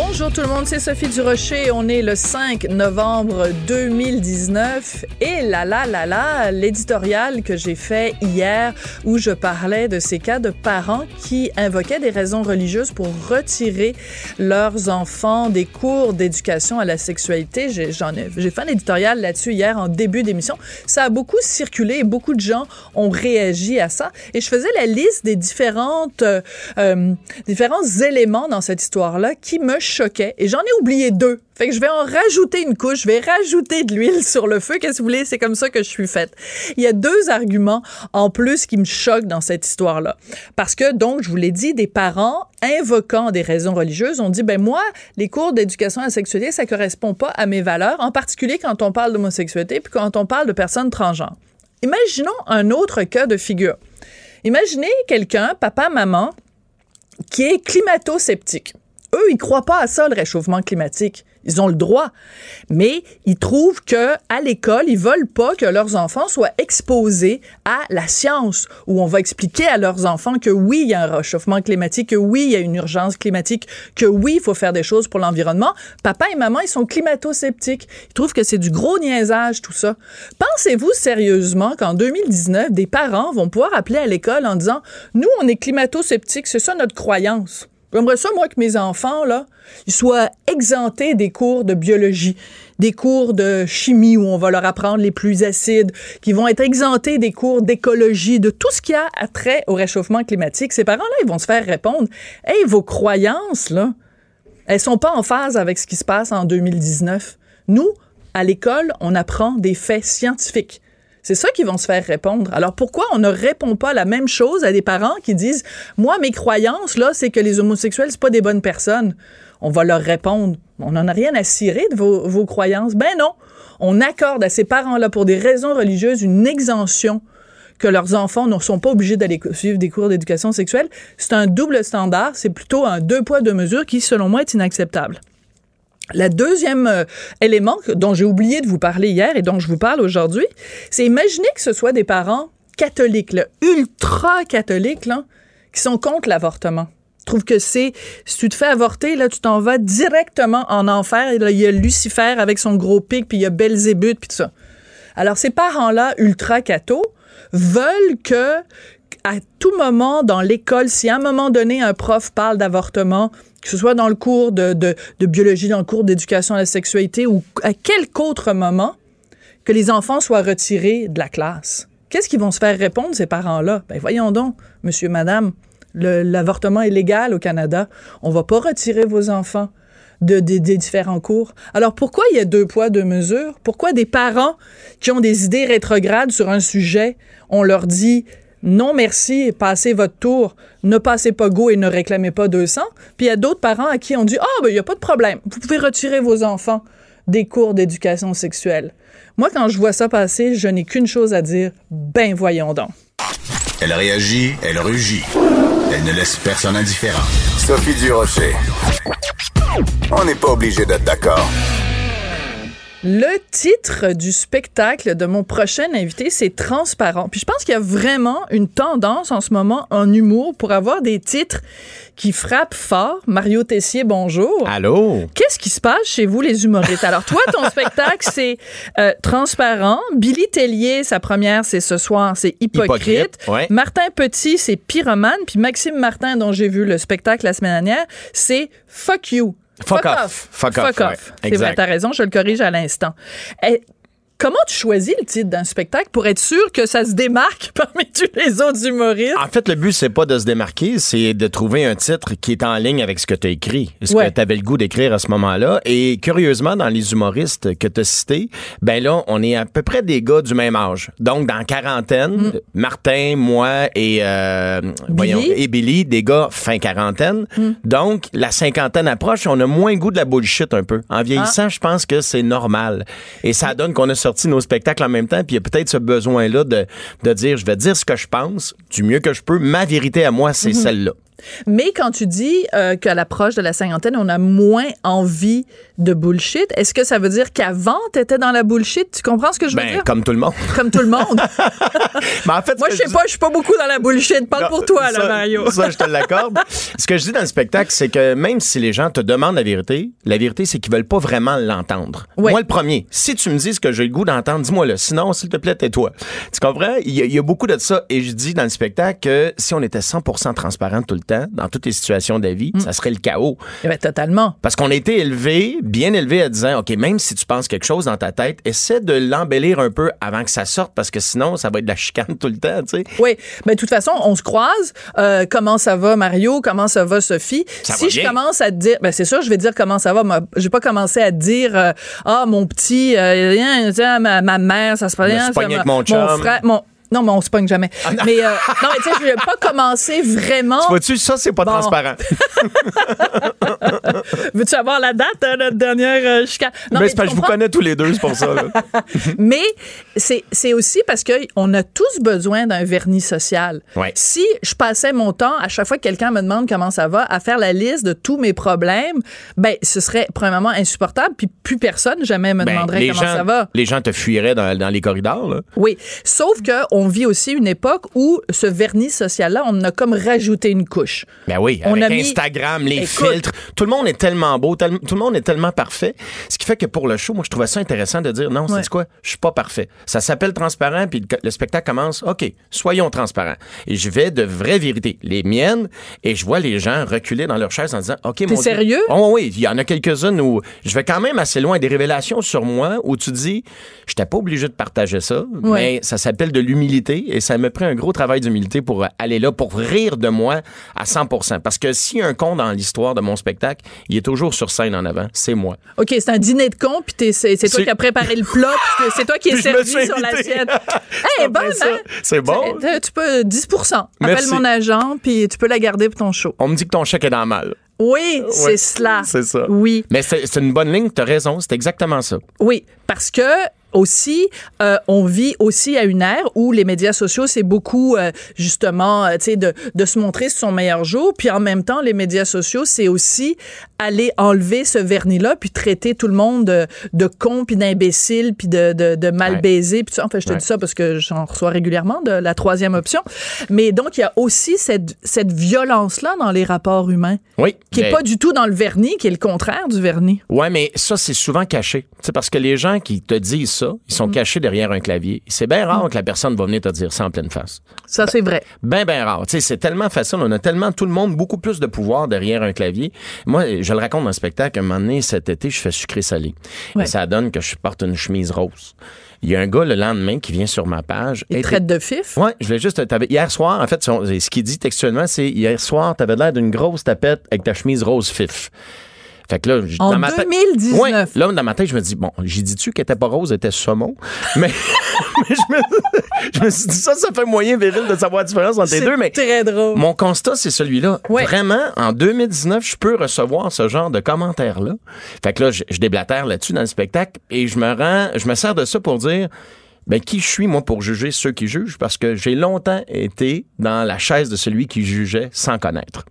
Bonjour tout le monde, c'est Sophie Durocher. On est le 5 novembre 2019 et là là là là, l'éditorial que j'ai fait hier où je parlais de ces cas de parents qui invoquaient des raisons religieuses pour retirer leurs enfants des cours d'éducation à la sexualité. J'ai, j'en ai, j'ai fait un éditorial là-dessus hier en début d'émission. Ça a beaucoup circulé et beaucoup de gens ont réagi à ça et je faisais la liste des différentes euh, euh différents éléments dans cette histoire-là qui me choquait et j'en ai oublié deux. Fait que je vais en rajouter une couche, je vais rajouter de l'huile sur le feu. Qu'est-ce que vous voulez? C'est comme ça que je suis faite. Il y a deux arguments en plus qui me choquent dans cette histoire-là. Parce que, donc, je vous l'ai dit, des parents invoquant des raisons religieuses ont dit, ben moi, les cours d'éducation à la sexualité, ça correspond pas à mes valeurs, en particulier quand on parle d'homosexualité puis quand on parle de personnes transgenres. Imaginons un autre cas de figure. Imaginez quelqu'un, papa, maman, qui est climato-sceptique eux, ils croient pas à ça, le réchauffement climatique. Ils ont le droit. Mais ils trouvent que à l'école, ils veulent pas que leurs enfants soient exposés à la science, où on va expliquer à leurs enfants que oui, il y a un réchauffement climatique, que oui, il y a une urgence climatique, que oui, il faut faire des choses pour l'environnement. Papa et maman, ils sont climato-sceptiques. Ils trouvent que c'est du gros niaisage, tout ça. Pensez-vous sérieusement qu'en 2019, des parents vont pouvoir appeler à l'école en disant, nous, on est climato-sceptiques, c'est ça notre croyance. J'aimerais ça, moi, que mes enfants, là, ils soient exemptés des cours de biologie, des cours de chimie où on va leur apprendre les plus acides, qui vont être exemptés des cours d'écologie, de tout ce qui a trait au réchauffement climatique. Ces parents-là, ils vont se faire répondre, hey, vos croyances, là, elles sont pas en phase avec ce qui se passe en 2019. Nous, à l'école, on apprend des faits scientifiques. C'est ça qu'ils vont se faire répondre. Alors pourquoi on ne répond pas la même chose à des parents qui disent moi mes croyances là c'est que les homosexuels c'est pas des bonnes personnes. On va leur répondre on n'en a rien à cirer de vos, vos croyances. Ben non, on accorde à ces parents-là pour des raisons religieuses une exemption que leurs enfants ne sont pas obligés d'aller suivre des cours d'éducation sexuelle. C'est un double standard, c'est plutôt un deux poids deux mesures qui selon moi est inacceptable. La deuxième euh, élément dont j'ai oublié de vous parler hier et dont je vous parle aujourd'hui, c'est imaginer que ce soit des parents catholiques, ultra catholiques, qui sont contre l'avortement. Trouve que c'est, si tu te fais avorter, là, tu t'en vas directement en enfer. Et il y a Lucifer avec son gros pic, puis il y a Belzébuth, puis tout ça. Alors, ces parents-là, ultra cathos, veulent que à tout moment dans l'école, si à un moment donné un prof parle d'avortement, que ce soit dans le cours de, biologie, dans le cours d'éducation à la sexualité ou à quelque autre moment, que les enfants soient retirés de la classe. Qu'est-ce qu'ils vont se faire répondre, ces parents-là? Ben voyons donc, monsieur, madame, l'avortement est légal au Canada. On va pas retirer vos enfants de, des différents cours. Alors pourquoi il y a deux poids, deux mesures? Pourquoi des parents qui ont des idées rétrogrades sur un sujet, on leur dit non merci, passez votre tour, ne passez pas go et ne réclamez pas 200. Puis il y a d'autres parents à qui on dit, ah, oh, ben il n'y a pas de problème, vous pouvez retirer vos enfants des cours d'éducation sexuelle. Moi, quand je vois ça passer, je n'ai qu'une chose à dire, ben voyons donc. Elle réagit, elle rugit. Elle ne laisse personne indifférent. Sophie Durocher. On n'est pas obligé d'être d'accord. Le titre du spectacle de mon prochain invité, c'est Transparent. Puis je pense qu'il y a vraiment une tendance en ce moment en humour pour avoir des titres qui frappent fort. Mario Tessier, bonjour. Allô? Qu'est-ce qui se passe chez vous, les humoristes? Alors, toi, ton spectacle, c'est euh, Transparent. Billy Tellier, sa première, c'est ce soir, c'est Hypocrite. Hypocrite, ouais. Martin Petit, c'est Pyromane. Puis Maxime Martin, dont j'ai vu le spectacle la semaine dernière, c'est Fuck You. Fuck off. Fuck off, Fuck ouais, off. C'est exact. vrai, t'as raison, je le corrige à l'instant. Comment tu choisis le titre d'un spectacle pour être sûr que ça se démarque parmi tous les autres humoristes? En fait, le but, c'est pas de se démarquer, c'est de trouver un titre qui est en ligne avec ce que tu as écrit, ce Ouais. que tu avais le goût d'écrire à ce moment-là. Et curieusement, dans les humoristes que tu as cités, ben là, on est à peu près des gars du même âge. Donc, dans quarantaine, Martin, moi et, euh, voyons, et Billy, des gars fin quarantaine. Donc, la cinquantaine approche, on a moins goût de la bullshit un peu. En vieillissant, je pense que c'est normal. Et ça donne qu'on a ce sorti nos spectacles en même temps, puis il y a peut-être ce besoin-là de, de dire, je vais dire ce que je pense du mieux que je peux. Ma vérité à moi, c'est celle-là. Mais quand tu dis euh, qu'à l'approche de la cinquantaine, on a moins envie de bullshit, est-ce que ça veut dire qu'avant, tu étais dans la bullshit? Tu comprends ce que je veux Ben, dire? comme tout le monde. Comme tout le monde. Mais en fait, Moi, je sais pas, je suis pas beaucoup dans la bullshit. Parle Non, pour toi, là, ça- Mario. Ça, je te l'accorde. Ce que je dis dans le spectacle, c'est que même si les gens te demandent la vérité, la vérité, c'est qu'ils veulent pas vraiment l'entendre. Moi, le premier, si tu me dis ce que j'ai le goût d'entendre, dis-moi-le. Sinon, s'il te plaît, tais-toi. Tu comprends? Il y, a, il y a beaucoup de ça. Et je dis dans le spectacle que si on était 100% transparent tout le temps, dans toutes les situations de la vie, ça serait le chaos. Eh ben, totalement. Parce qu'on a été élevé, bien élevé à disant, OK, même si tu penses quelque chose dans ta tête, essaie de l'embellir un peu avant que ça sorte parce que sinon, ça va être de la chicane tout le temps, tu sais. Oui, mais de toute façon, on se croise. Euh, comment ça va, Mario? Comment ça va, Sophie? Ça si va je bien. commence à te dire, ben c'est sûr, je vais dire comment ça va. Moi, Je vais pas commencer à te dire, euh, ah, mon petit, euh, rien, ma, ma mère, ça se passe avec mon chum. frère, mon- non, mais on se pogne jamais. mais euh, non, mais tu sais, je vais pas commencer vraiment. Vois-tu, ça, c'est pas Bon. transparent. Veux-tu avoir la date de notre dernière euh, chicane? Non, mais c'est parce que tu je vous connais tous les deux, c'est pour ça. Mais c'est c'est aussi parce qu'on a tous besoin d'un vernis social. Ouais. Si je passais mon temps, à chaque fois que quelqu'un me demande comment ça va, à faire la liste de tous mes problèmes, ben ce serait premièrement insupportable, puis plus personne jamais me Ben, demanderait comment gens, ça va. Les gens te fuiraient dans, dans les corridors. Là. Oui, sauf que on vit aussi une époque où ce vernis social-là, on a comme rajouté une couche. Ben oui, On avec a mis- Instagram, les Écoute. filtres, tout le monde est tellement beau, tel- tout le monde est tellement parfait. Ce qui fait que pour le show, moi, je trouvais ça intéressant de dire non, Ouais. c'est quoi? Je suis pas parfait. Ça s'appelle transparent, puis le, le spectacle commence. OK, soyons transparents. Et je vais de vraies vérités, les miennes, et je vois les gens reculer dans leur chaise en disant OK, mon sérieux? Oh oui, il y en a quelques-unes où je vais quand même assez loin, des révélations sur moi où tu dis, je n'étais pas obligé de partager ça, Ouais. mais ça s'appelle de l'humilité et ça me pris un gros travail d'humilité pour aller là, pour rire de moi à 100% Parce que s'il y a un con dans l'histoire de mon spectacle, il est toujours sur scène en avant, c'est moi. OK, c'est un dîner de con, puis c'est toi qui as préparé le plat, puis c'est toi qui es servi sur l'assiette. Hey, bonne, ça. hein? C'est bon? Tu, tu peux 10% Appelle mon agent, puis tu peux la garder pour ton show. On me dit que ton chèque est dans mal. Oui, c'est cela. c'est ça. Oui, Mais c'est c'est une bonne ligne, tu as raison, c'est exactement ça. oui, parce que aussi, euh, on vit aussi à une ère où les médias sociaux, c'est beaucoup euh, justement, euh, tu sais, de, de se montrer sur son meilleur jour, puis en même temps, les médias sociaux, c'est aussi aller enlever ce vernis-là, puis traiter tout le monde de, de con, puis d'imbécile, puis de, de, de mal Ouais. baisé, puis ça. Enfin, je te Ouais. dis ça parce que j'en reçois régulièrement de la troisième option. Mais donc, il y a aussi cette, cette violence-là dans les rapports humains, Oui. qui est mais- pas du tout dans le vernis, qui est le contraire du vernis. Ouais, mais ça, c'est souvent caché. C'est parce que les gens qui te disent ça, ils Mm. sont cachés derrière un clavier. C'est bien rare que la personne va venir te dire ça en pleine face. Ça, c'est vrai. Ben, ben rare. Tu sais, c'est tellement facile. On a tellement, tout le monde, beaucoup plus de pouvoir derrière un clavier. Moi, je le raconte dans le spectacle. Un moment donné, cet été, je fais sucré-salé. Ouais. Et ça donne que je porte une chemise rose. Il y a un gars le lendemain qui vient sur ma page. Il Hey, traite de fif? Ouais, je voulais juste. Hier soir, en fait, ce qu'il dit textuellement, c'est hier soir, t'avais l'air d'une grosse tapette avec ta chemise rose fif. Fait que là, En dans ma tête- 2019. Ouais, là, dans ma tête, je me dis, bon, j'ai dit-tu qu'elle était pas rose, elle était saumon? Mais, mais je, me, je me suis dit, ça, ça fait moyen viril de savoir la différence entre les deux, mais. très drôle. Mon constat, c'est celui-là. Ouais. Vraiment, en 2019, je peux recevoir ce genre de commentaires-là. Fait que là, je, je déblatère là-dessus dans le spectacle et je me rends, je me sers de ça pour dire, ben, qui je suis, moi, pour juger ceux qui jugent? Parce que j'ai longtemps été dans la chaise de celui qui jugeait sans connaître.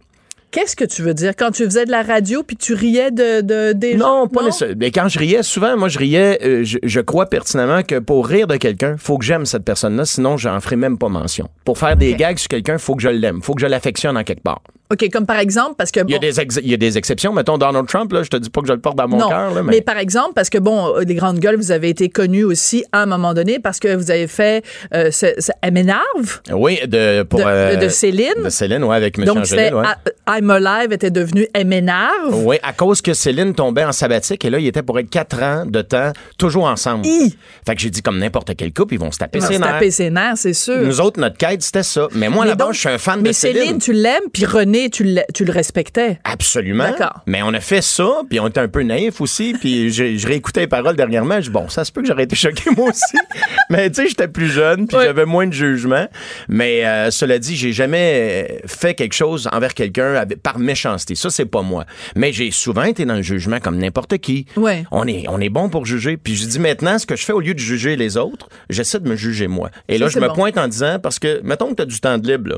Qu'est-ce que tu veux dire? Quand tu faisais de la radio puis tu riais de, de des gens? Non, pas nécessairement. Mais quand je riais, souvent, moi, je riais, euh, je, je crois pertinemment que pour rire de quelqu'un, faut que j'aime cette personne-là, sinon, j'en ferai même pas mention. Pour faire des gags sur quelqu'un, faut que je l'aime, faut que je l'affectionne en quelque part. OK, comme par exemple, parce que Il y, a bon, des ex- il y a des exceptions. Mettons Donald Trump, là, je te dis pas que je le porte dans mon cœur. mais... Mais, par exemple, parce que bon, euh, les grandes gueules, vous avez été connus aussi à un moment donné parce que vous avez fait euh, ce, ce- Elle m'énerve Oui, de, pour, de, euh, de Céline. de Céline, ouais, avec M. Donc, ouais. I- I'm Alive était devenu Elle m'énerve. Oui, à cause que Céline tombait en sabbatique et là, il était pour être quatre ans de temps, toujours ensemble. Hi! Fait que j'ai dit, comme n'importe quel couple, ils vont se taper Il va ses se nerfs. taper ses nerfs, c'est sûr. Nous autres, notre quête, c'était ça. Mais moi, Mais là-bas, je suis un fan mais de Céline. Céline, tu l'aimes, puis René, tu le, tu le respectais. Absolument. D'accord. Mais on a fait ça, puis on était un peu naïfs aussi, puis je, je réécoutais les paroles dernièrement. Je dis, bon, ça se peut que j'aurais été choqué moi aussi. mais tu sais, j'étais plus jeune, puis j'avais moins de jugement. Mais euh, cela dit, j'ai jamais fait quelque chose envers quelqu'un par méchanceté. Ça, c'est pas moi. Mais j'ai souvent été dans le jugement comme n'importe qui. Ouais. On est, on est bon pour juger. Puis je dis maintenant, ce que je fais au lieu de juger les autres, j'essaie de me juger moi. Et Ça, là, je me bon. pointe en disant, parce que, mettons que tu as du temps de libre, là.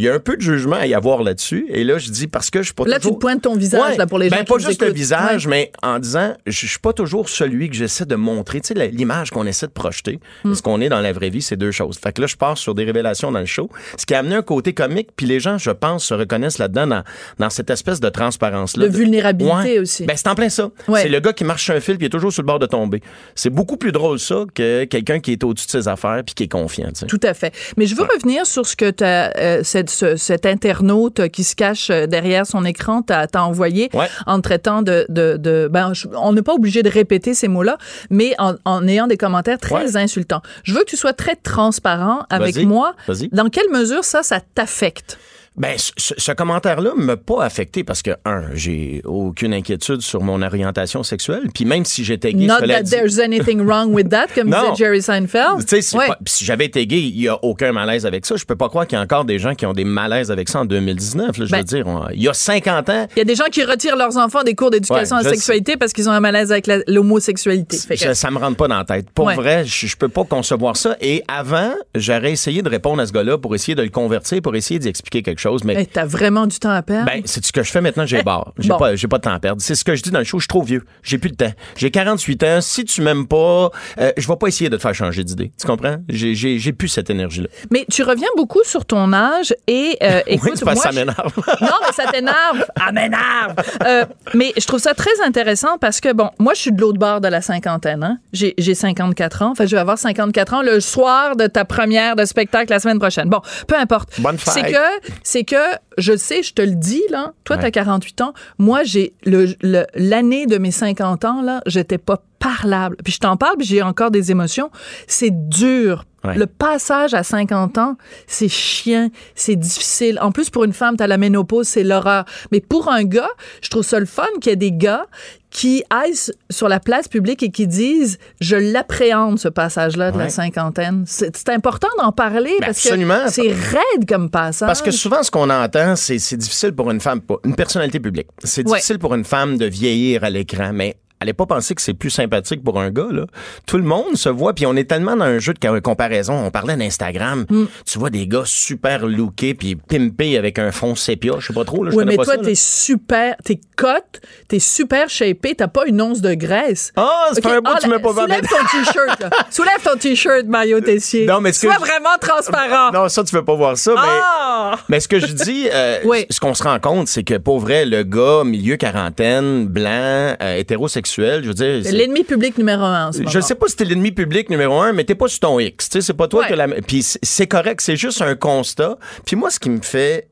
Il y a un peu de jugement à y avoir là-dessus. Et là, je dis, parce que je suis pas Là, tu toujours... te pointes ton visage, là, pour les gens Ben, qui pas nous juste le visage, Ouais. mais en disant, je suis pas toujours celui que j'essaie de montrer. Tu sais, l'image qu'on essaie de projeter, et ce qu'on est dans la vraie vie, c'est deux choses. Fait que là, je pars sur des révélations dans le show, ce qui a amené un côté comique, puis les gens, je pense, se reconnaissent là-dedans, dans, dans cette espèce de transparence-là. De vulnérabilité Ouais. aussi. Ben, c'est en plein ça. C'est le gars qui marche sur un fil, puis est toujours sur le bord de tomber. C'est beaucoup plus drôle, ça, que quelqu'un qui est au-dessus de ses affaires, puis qui est confiant, tu sais. Tout à fait. Mais je veux revenir sur ce que t'as, euh, cette- ce- cet internaute qui se cache euh, derrière son écran t'a envoyé Ouais. en traitant de... de, de- ben, je- on n'est pas obligé de répéter ces mots-là, mais en, en ayant des commentaires très Ouais. insultants. Je veux que tu sois très transparent avec moi. Dans quelle mesure ça, ça t'affecte? Ben, ce, commentaire-là m'a pas affecté parce que, un, j'ai aucune inquiétude sur mon orientation sexuelle. Puis même si j'étais gay, Not that dit- there's anything wrong with that, comme Non. disait Jerry Seinfeld. C'est Ouais. pas- si j'avais été gay, il y a aucun malaise avec ça. Je peux pas croire qu'il y a encore des gens qui ont des malaises avec ça en 2019. là. je Ben- veux dire, on- il y a 50 ans, Il y a des gens qui retirent leurs enfants des cours d'éducation Ouais, à la sexualité parce qu'ils ont un malaise avec l'homosexualité. Ça, ça me rentre pas dans la tête. Pour Ouais. vrai, je, je peux pas concevoir ça. Et avant, j'aurais essayé de répondre à ce gars-là pour essayer de le convertir, pour essayer d'y expliquer quelque chose. Mais Hey, T'as vraiment du temps à perdre? Ben, c'est ce que je fais maintenant, j'ai barre. J'ai bon. pas, j'ai pas de temps à perdre. C'est ce que je dis dans le show, je suis trop vieux. J'ai plus de temps. J'ai 48 ans. Si tu m'aimes pas, euh, je vais pas essayer de te faire changer d'idée. Tu comprends? J'ai, j'ai, j'ai plus cette énergie-là. Mais tu reviens beaucoup sur ton âge et euh, écoute, oui, moi, ça je- m'énerve. Non, mais ça t'énerve. Ah, m'énerve. Euh, mais je trouve ça très intéressant parce que, bon, moi, je suis de l'autre bord de la cinquantaine. Hein? J'ai, j'ai 54 ans. Enfin, je vais avoir 54 ans le soir de ta première de spectacle la semaine prochaine. Bon, peu importe. Bonne fête. C'est que, c'est que, je sais, je te le dis, là. Toi, Ouais. t'as 48 ans. Moi, j'ai le, le- l'année de mes 50 ans, là, j'étais pas parlable. Puis je t'en parle, puis j'ai encore des émotions. C'est dur. Ouais. Le passage à 50 ans, c'est chiant, c'est difficile. En plus, pour une femme, t'as la ménopause, c'est l'horreur. Mais pour un gars, je trouve ça le fun qu'il y ait des gars qui aillent sur la place publique et qui disent je l'appréhende ce passage-là de la cinquantaine. C'est important d'en parler Ben, parce absolument. que c'est raide comme passage. Parce que souvent, ce qu'on entend, c'est, c'est difficile pour une femme, une personnalité publique. C'est Ouais. difficile pour une femme de vieillir à l'écran, mais allez pas penser que c'est plus sympathique pour un gars, là. Tout le monde se voit, puis on est tellement dans un jeu de comparaison. On parlait d'Instagram. Mm. Tu vois des gars super lookés, puis pimpés avec un fond sépia. Je sais pas trop, là. Je Oui, mais pas toi, t'es super, t'es cote, t'es super shapé, t'as pas une once de graisse. Ah, ça fait Ok, un bout que ah, tu m'as pas Soulève ton t-shirt, là. Soulève ton t-shirt, Mario Tessier. Non, mais que Sois je- vraiment transparent. Non, ça, tu veux pas voir ça, mais... Ah! Mais ce que je dis, euh, Oui. ce qu'on se rend compte, c'est que pour vrai, le gars, milieu quarantaine, blanc, euh, hétérosexuel, je veux dire. c'est- L'ennemi public numéro un. en ce Je moment. sais pas si t'es l'ennemi public numéro un, mais t'es pas sur ton X. Tu sais, c'est pas toi Ouais. que la. Puis c'est- correct, c'est juste un constat. Puis moi, ce qui me fait.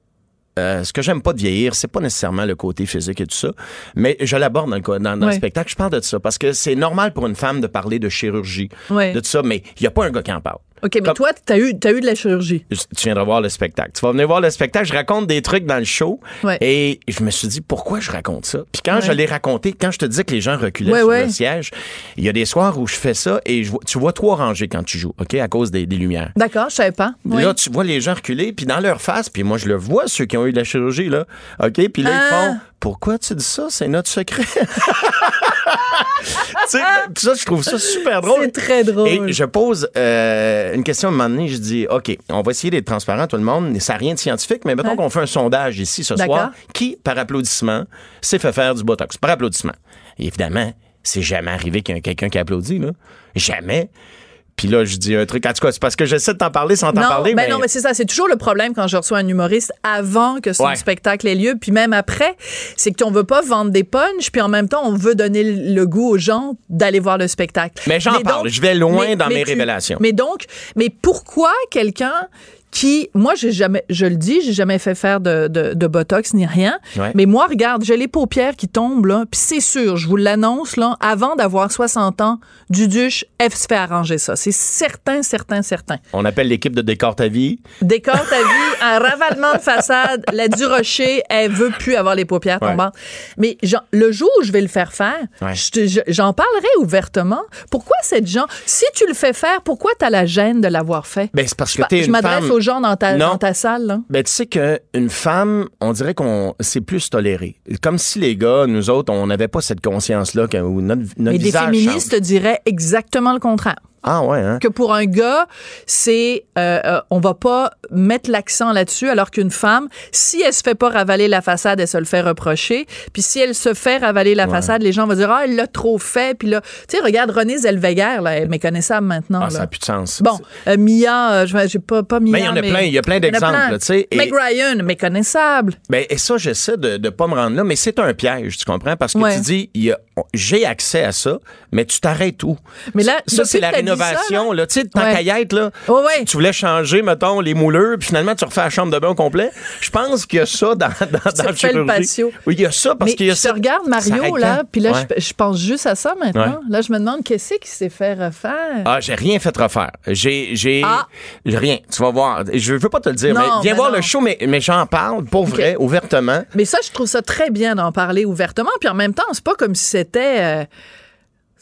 euh, ce que j'aime pas de vieillir, c'est pas nécessairement le côté physique et tout ça, mais je l'aborde dans, le, dans, le spectacle. Je parle de ça parce que c'est normal pour une femme de parler de chirurgie, de tout ça, mais il y a pas un gars qui en parle. OK, mais Comme- toi, t'as eu, t'as eu de la chirurgie. tu viendras voir le spectacle. Tu vas venir voir le spectacle. Je raconte des trucs dans le show. Ouais. Et je me suis dit, pourquoi je raconte ça? Puis quand je l'ai raconté, quand je te disais que les gens reculaient Ouais, sur le siège, il y a des soirs où je fais ça et je tu vois trois rangées quand tu joues, OK, à cause des, des lumières. D'accord, je savais pas. Oui. Là, tu vois les gens reculer, puis dans leur face, puis moi, je le vois, ceux qui ont eu de la chirurgie, là. OK? Puis là, ils Ah. font Pourquoi tu dis ça? C'est notre secret. tu ça, je trouve ça super drôle. C'est très drôle. Et je pose euh, une question à un moment donné, je dis OK, on va essayer d'être transparent, tout le monde. Ça n'a rien de scientifique, mais mettons Ouais. qu'on fait un sondage ici ce soir. Qui, par applaudissement, s'est fait faire du botox? Par applaudissement. Et évidemment, c'est jamais arrivé qu'il y ait quelqu'un qui applaudit, là. Jamais. Puis là, je dis un truc. En tout cas, c'est parce que j'essaie de t'en parler sans t'en parler. ben mais... non, mais c'est ça. C'est toujours le problème quand je reçois un humoriste avant que son Ouais. spectacle ait lieu, puis même après, c'est qu'on veut pas vendre des punchs, puis en même temps, on veut donner le goût aux gens d'aller voir le spectacle. Mais j'en parle. Je vais loin dans mes tu- révélations. Mais donc, mais pourquoi quelqu'un qui, moi, j'ai jamais, je le dis, j'ai jamais fait faire de, de, de botox ni rien. Ouais. Mais moi, regarde, j'ai les paupières qui tombent, là, puis c'est sûr, je vous l'annonce, là, avant d'avoir 60 ans, Duduche, elle se fait arranger ça. C'est certain, certain, certain. On appelle l'équipe de Décor ta vie. Décor ta vie, un ravalement de façade, la Durocher, elle veut plus avoir les paupières Ouais. tombantes. Mais le jour où je vais le faire faire, Ouais. j'en parlerai ouvertement. Pourquoi cette gens, si tu le fais faire, pourquoi t'as la gêne de l'avoir fait? Ben, c'est parce que Je, je une m'adresse femme. Aux gens dans ta, Non. dans ta salle. Là? Ben, tu sais qu'une femme, on dirait qu'on c'est plus toléré. Comme si les gars, nous autres, on n'avait pas cette conscience-là que notre, notre Mais des féministes change. diraient exactement le contraire. Ah ouais, hein? que pour un gars, c'est euh, euh, on va pas mettre l'accent là-dessus, alors qu'une femme, si elle se fait pas ravaler la façade, elle se le fait reprocher. Puis si elle se fait ravaler la façade, les gens vont dire ah elle l'a trop fait. Puis là, tu sais regarde Renée Zellweger, là, elle est méconnaissable maintenant. Ah, là. ça n'a plus de sens. Bon, euh, Mia, je j'ai pas pas Mia. Mais il y en a plein, il y a plein d'exemples, tu sais, Meg Ryan, méconnaissable. Ben, et ça, j'essaie de ne pas me rendre là, mais c'est un piège, tu comprends? Parce que Ouais. tu dis, j'ai accès à ça, mais tu t'arrêtes où? Mais là, ça, c'est la ça, rénovation, là. Tu sais, tant qu'à y être, là, ouais. tu voulais changer, mettons, les moulures, puis finalement, tu refais la chambre de bain au complet. Je pense qu'il y a ça dans, dans, dans la refais le chirurgie. patio. Oui, il y a ça, parce qu'il y a je ça. te regarde Mario là, puis là Ouais. je, je pense juste à ça maintenant. Ouais. Là je me demande qu'est-ce qui s'est fait refaire. Ah, j'ai rien fait refaire. J'ai, j'ai, Ah. rien. Tu vas voir. Je veux pas te le dire, Non, mais viens mais voir non. le show, mais, mais j'en parle pour vrai, ouvertement. Mais ça, je trouve ça très bien d'en parler ouvertement. Puis en même temps, c'est pas comme si c'était. euh,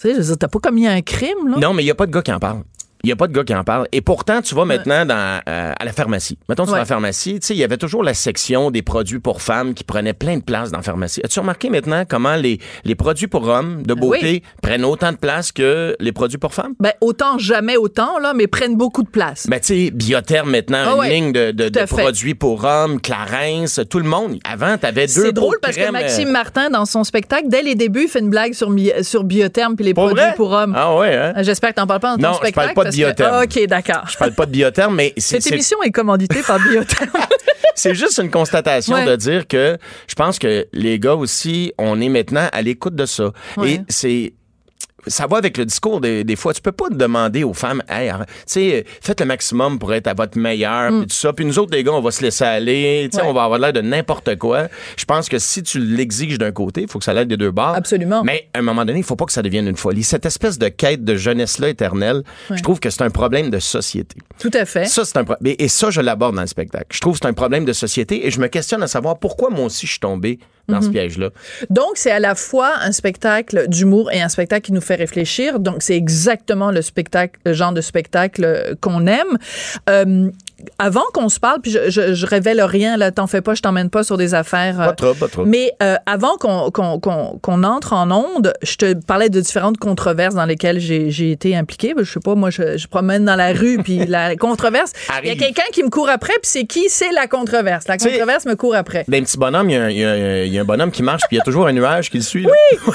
tu sais, je veux t'as pas commis un crime, là. Non, mais il n'y a pas de gars qui en parle. Il n'y a pas de gars qui en parle. Et pourtant, tu vas maintenant dans, euh, à la pharmacie. Mettons, tu vas à la pharmacie, tu sais, il y avait toujours la section des produits pour femmes qui prenait plein de place dans la pharmacie. As-tu remarqué maintenant comment les, les produits pour hommes de beauté Ben oui. prennent autant de place que les produits pour femmes? Ben, autant jamais autant, là, mais prennent beaucoup de place. Ben, tu sais, Biotherm maintenant, Ah une ouais, ligne de, de- produits pour hommes, Clarence, tout le monde. Avant, t'avais deux C'est drôle parce que Maxime euh, Martin, dans son spectacle, dès les débuts, il fait une blague sur, sur Biotherm puis les Pour produits vrai? pour hommes. Ah ouais, hein? J'espère que t'en parles pas dans ton Non, je spectacle. parle pas de parce que- Biotherm. Ah, OK, d'accord. Je parle pas de Biotherm, mais c'est... Cette émission est commanditée par Biotherm. C'est juste une constatation Ouais. de dire que je pense que les gars aussi, on est maintenant à l'écoute de ça. Ouais. Et c'est ça va avec le discours des, des fois. Tu peux pas demander aux femmes, hey, tu sais, faites le maximum pour être à votre meilleur, puis tout ça. Puis nous autres, les gars, on va se laisser aller, tu sais, Mm. Ouais. on va avoir l'air de n'importe quoi. Je pense que si tu l'exiges d'un côté, il faut que ça l'aide des deux bords. Absolument. Mais à un moment donné, il faut pas que ça devienne une folie. Cette espèce de quête de jeunesse-là éternelle, je trouve que c'est un problème de société. Tout à fait. Ça, c'est un pro- et, et ça, je l'aborde dans le spectacle. Je trouve que c'est un problème de société et je me questionne à savoir pourquoi moi aussi je suis tombé dans Mhm. ce piège-là. Donc, c'est à la fois un spectacle d'humour et un spectacle qui nous fait réfléchir. Donc, c'est exactement le spectacle, le genre de spectacle euh, qu'on aime. Euh, avant qu'on se parle, puis je, je, je révèle rien, là, t'en fais pas, je t'emmène pas sur des affaires. euh, Pas trop, pas trop. Mais euh, avant qu'on entre en onde, je te parlais de différentes controverses dans lesquelles j'ai été impliquée. Je sais pas, moi, je, je promène dans la rue, puis la controverse, il y a quelqu'un qui me court après, puis c'est qui? C'est la controverse. La controverse me court après. D'un petit bonhomme, il y, a un- y y a bonhomme qui marche, puis il y a toujours un nuage qui le suit. là. Moi,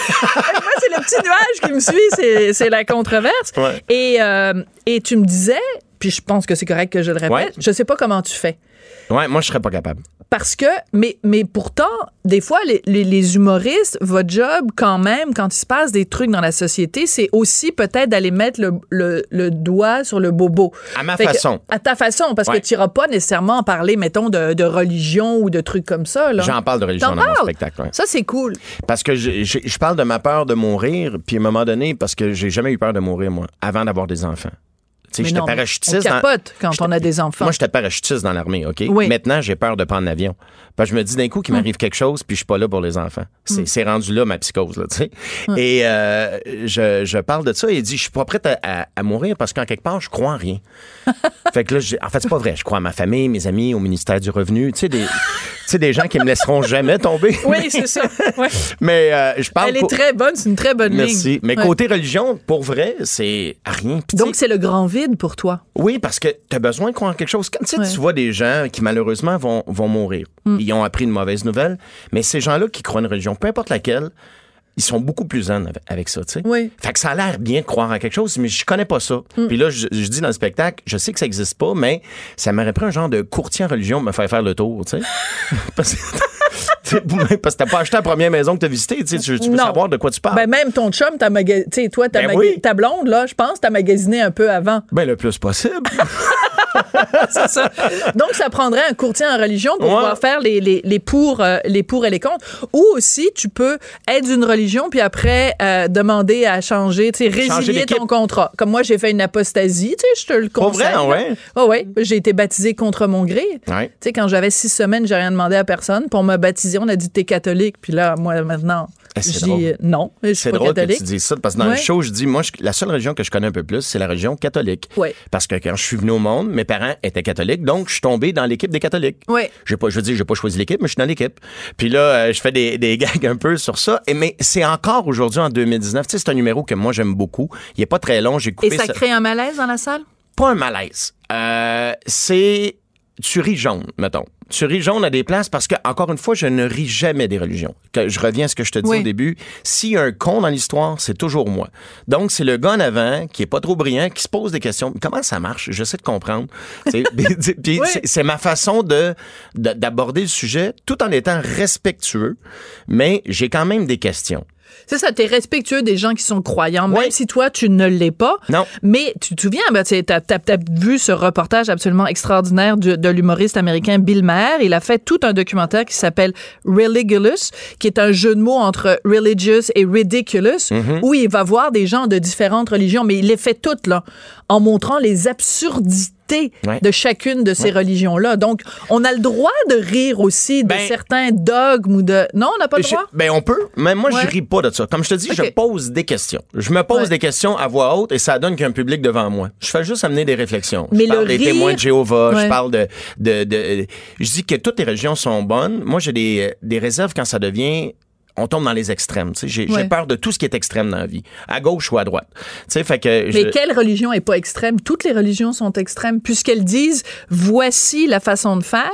c'est le petit nuage qui me suit, c'est- c'est la controverse. Ouais. Et, euh, et tu me disais, puis je pense que c'est correct que je le répète, Ouais. je sais pas comment tu fais. Ouais, moi, je serais pas capable. Parce que, mais, mais pourtant, des fois, les, les- les humoristes, votre job, quand même, quand il se passe des trucs dans la société, c'est aussi peut-être d'aller mettre le, le- le doigt sur le bobo. À ma Fait que- façon. à ta façon, parce Ouais. que tu n'iras pas nécessairement en parler, mettons, de, de religion ou de trucs comme ça. J'en parle de religion dans mon parles? spectacle. ouais. Ça, c'est cool. Parce que je, je- je parle de ma peur de mourir, puis à un moment donné, parce que j'ai jamais eu peur de mourir, moi, avant d'avoir des enfants. Tu sais, Mais j'étais mais parachutiste. on dans- capote quand j'étais- on a des enfants. Moi, j'étais parachutiste dans l'armée, OK? Oui. Maintenant, j'ai peur de prendre l'avion. Parce que je me dis d'un coup qu'il m'arrive quelque chose, puis je suis pas là pour les enfants. C'est c'est rendu là, ma psychose, là, tu sais. Et euh, je, je parle de ça et il dit, je suis pas prête à, à- à mourir parce qu'en quelque part, je crois en rien. fait que là, en fait, c'est pas vrai. Je crois à ma famille, mes amis, au ministère du Revenu. Tu sais, des, des gens qui me laisseront jamais tomber. Oui, c'est ça. Ouais. Mais euh, je parle Elle est très bonne, c'est une très bonne Merci. ligne. Mais Ouais. côté religion, pour vrai, c'est rien. Donc, c'est le grand vide pour toi. oui, parce que tu as besoin de croire en quelque chose. Quand tu, sais, Ouais. tu vois des gens qui, malheureusement, vont, vont mourir. Mm. Ils ont appris une mauvaise nouvelle. Mais ces gens-là qui croient en une religion, peu importe laquelle, ils sont beaucoup plus zen avec, ça, tu sais. Oui. Fait que ça a l'air bien de croire en quelque chose, mais je connais pas ça. Mm. Puis là, je, je dis dans le spectacle, je sais que ça existe pas, mais ça m'aurait pris un genre de courtier en religion pour me faire faire le tour, tu sais. parce que parce que t'as pas acheté la première maison que t'as visitée, tu. Tu, tu veux Non. savoir de quoi tu parles. Ben, même ton chum, t'as maga- tu sais, toi, t'as Ben maga- oui. ta blonde, là, je pense, t'as magasiné un peu avant. Ben, le plus possible. c'est ça. Donc, ça prendrait un courtier en religion pour pouvoir faire les, les, les pour, euh, les pour et les contre. Ou aussi, tu peux être d'une religion puis après euh, demander à changer, tu sais, résilier ton contrat. Comme moi, j'ai fait une apostasie, tu sais, je te le conseille. Pour vrai, ouais. Oh, ouais. J'ai été baptisé contre mon gré. Ouais. Tu sais, quand j'avais six semaines, j'ai rien demandé à personne. Pour me baptiser, on a dit t'es catholique. Puis là, moi, maintenant, Eh, drôle. dis non, je suis C'est pas drôle catholique. que tu dises ça parce que dans Ouais. le show, je dis, moi, je- la seule religion que je connais un peu plus, c'est la religion catholique. Ouais. Parce que quand je suis venu au monde, mes parents étaient catholiques, donc je suis tombé dans l'équipe des catholiques. Ouais. J'ai pas, je veux dire, j'ai pas choisi l'équipe, mais je suis dans l'équipe. Puis là, euh, je fais des, des gags un peu sur ça. Et, mais c'est encore aujourd'hui, en 2019. Tu sais, c'est un numéro que moi, j'aime beaucoup. Il est pas très long. J'ai coupé Et ça ça- crée un malaise dans la salle? pas un malaise. Euh, c'est tu ris jaune, mettons. Tu ris jaune à des places parce que, encore une fois, je ne ris jamais des religions. Que je reviens à ce que je te dis Oui. au début. S'il y a un con dans l'histoire, c'est toujours moi. Donc, c'est le gars en avant qui est pas trop brillant, qui se pose des questions. Comment ça marche? J'essaie de comprendre. Oui. c'est- ma façon de- d'aborder le sujet tout en étant respectueux, mais j'ai quand même des questions. C'est ça, t'es respectueux des gens qui sont croyants, même si toi, tu ne l'es pas. Non. Mais tu te souviens, ben, tu t'as vu ce reportage absolument extraordinaire de l'humoriste américain Bill Maher. Il a fait tout un documentaire qui s'appelle Religulous, qui est un jeu de mots entre religious et ridiculous, Mm-hmm. où il va voir des gens de différentes religions, mais il les fait toutes, là, en montrant les absurdités Ouais. de chacune de ces religions-là. Donc, on a le droit de rire aussi de Ben- certains dogmes ou de... Non, on n'a pas le Je- droit? ben on peut, mais moi Ouais. je ris pas de ça. Comme je te dis, je pose des questions. Je me pose des questions à voix haute et ça donne qu'il y a un public devant moi. Je fais juste amener des réflexions. Mais je parle le des témoins de Jéhovah, je parle de, de, de- je dis que toutes les religions sont bonnes. Moi j'ai des, des réserves quand ça devient on tombe dans les extrêmes. J'ai Ouais. peur de tout ce qui est extrême dans la vie, à gauche ou à droite. Fait que Mais quelle religion est pas extrême? Toutes les religions sont extrêmes puisqu'elles disent voici la façon de faire.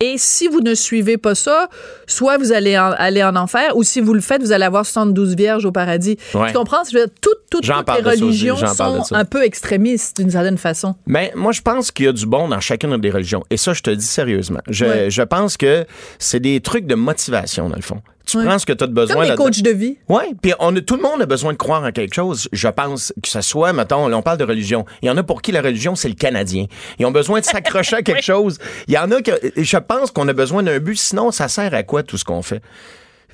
Et si vous ne suivez pas ça, soit vous allez en, aller en enfer, ou si vous le faites, vous allez avoir 72 vierges au paradis. Ouais. Tu comprends? Je veux dire, toutes, toutes, toutes les ça religions sont un peu extrémistes d'une certaine façon. Ben, moi, je pense qu'il y a du bon dans chacune des religions. Et ça, je te dis sérieusement. Je, Ouais. je pense que c'est des trucs de motivation, dans le fond. Tu prends ce que tu as de besoin Comme les coachs de vie. Oui, puis on a, tout le monde a besoin de croire en quelque chose. Je pense que ce soit, mettons, là, on parle de religion. Il y en a pour qui la religion, c'est le Canadien. Ils ont besoin de s'accrocher à quelque chose. Il y en a que, je pense qu'on a besoin d'un but, sinon ça sert à quoi tout ce qu'on fait?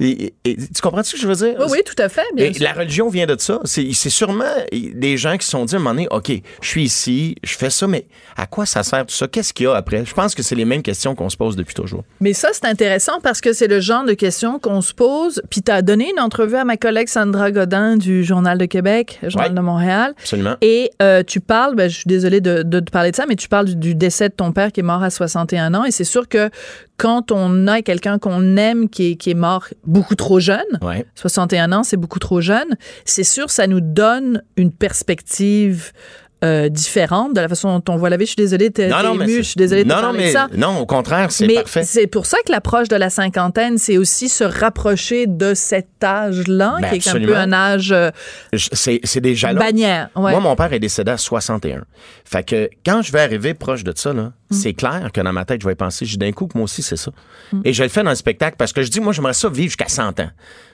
Et- et- tu comprends ce que je veux dire? Oui, oui, tout à fait. Bien Et sûr. la religion vient de ça. C'est sûrement des gens qui se sont dit à un moment donné, OK, je suis ici, je fais ça, mais à quoi ça sert tout ça? Qu'est-ce qu'il y a après? Je pense que c'est les mêmes questions qu'on se pose depuis toujours. Mais ça, c'est intéressant parce que c'est le genre de questions qu'on se pose. Puis tu as donné une entrevue à ma collègue Sandra Godin du Journal de Québec, Journal Ouais. de Montréal. Absolument. Et euh, tu parles, ben, je suis désolée de, de te parler de ça, mais tu parles du, du décès de ton père qui est mort à 61 ans. Et c'est sûr que quand on a quelqu'un qu'on aime qui est, qui est mort beaucoup trop jeune, Ouais. 61 ans, c'est beaucoup trop jeune, c'est sûr, ça nous donne une perspective euh, différente de la façon dont on voit la vie. Je suis désolée, t'es émue, je suis désolée de non, non, mais ça. non, au contraire, c'est parfait. c'est pour ça que l'approche de la cinquantaine, c'est aussi se rapprocher de cet âge-là, Ben, qui est un peu un âge euh, C'est des jalons. bannière. Ouais. Moi, mon père est décédé à 61. Fait que quand je vais arriver proche de ça, là, Mm. c'est clair que dans ma tête, je vais penser, dis d'un coup que moi aussi, c'est ça. Et je le fais dans le spectacle parce que je dis, moi, j'aimerais ça vivre jusqu'à 100 ans.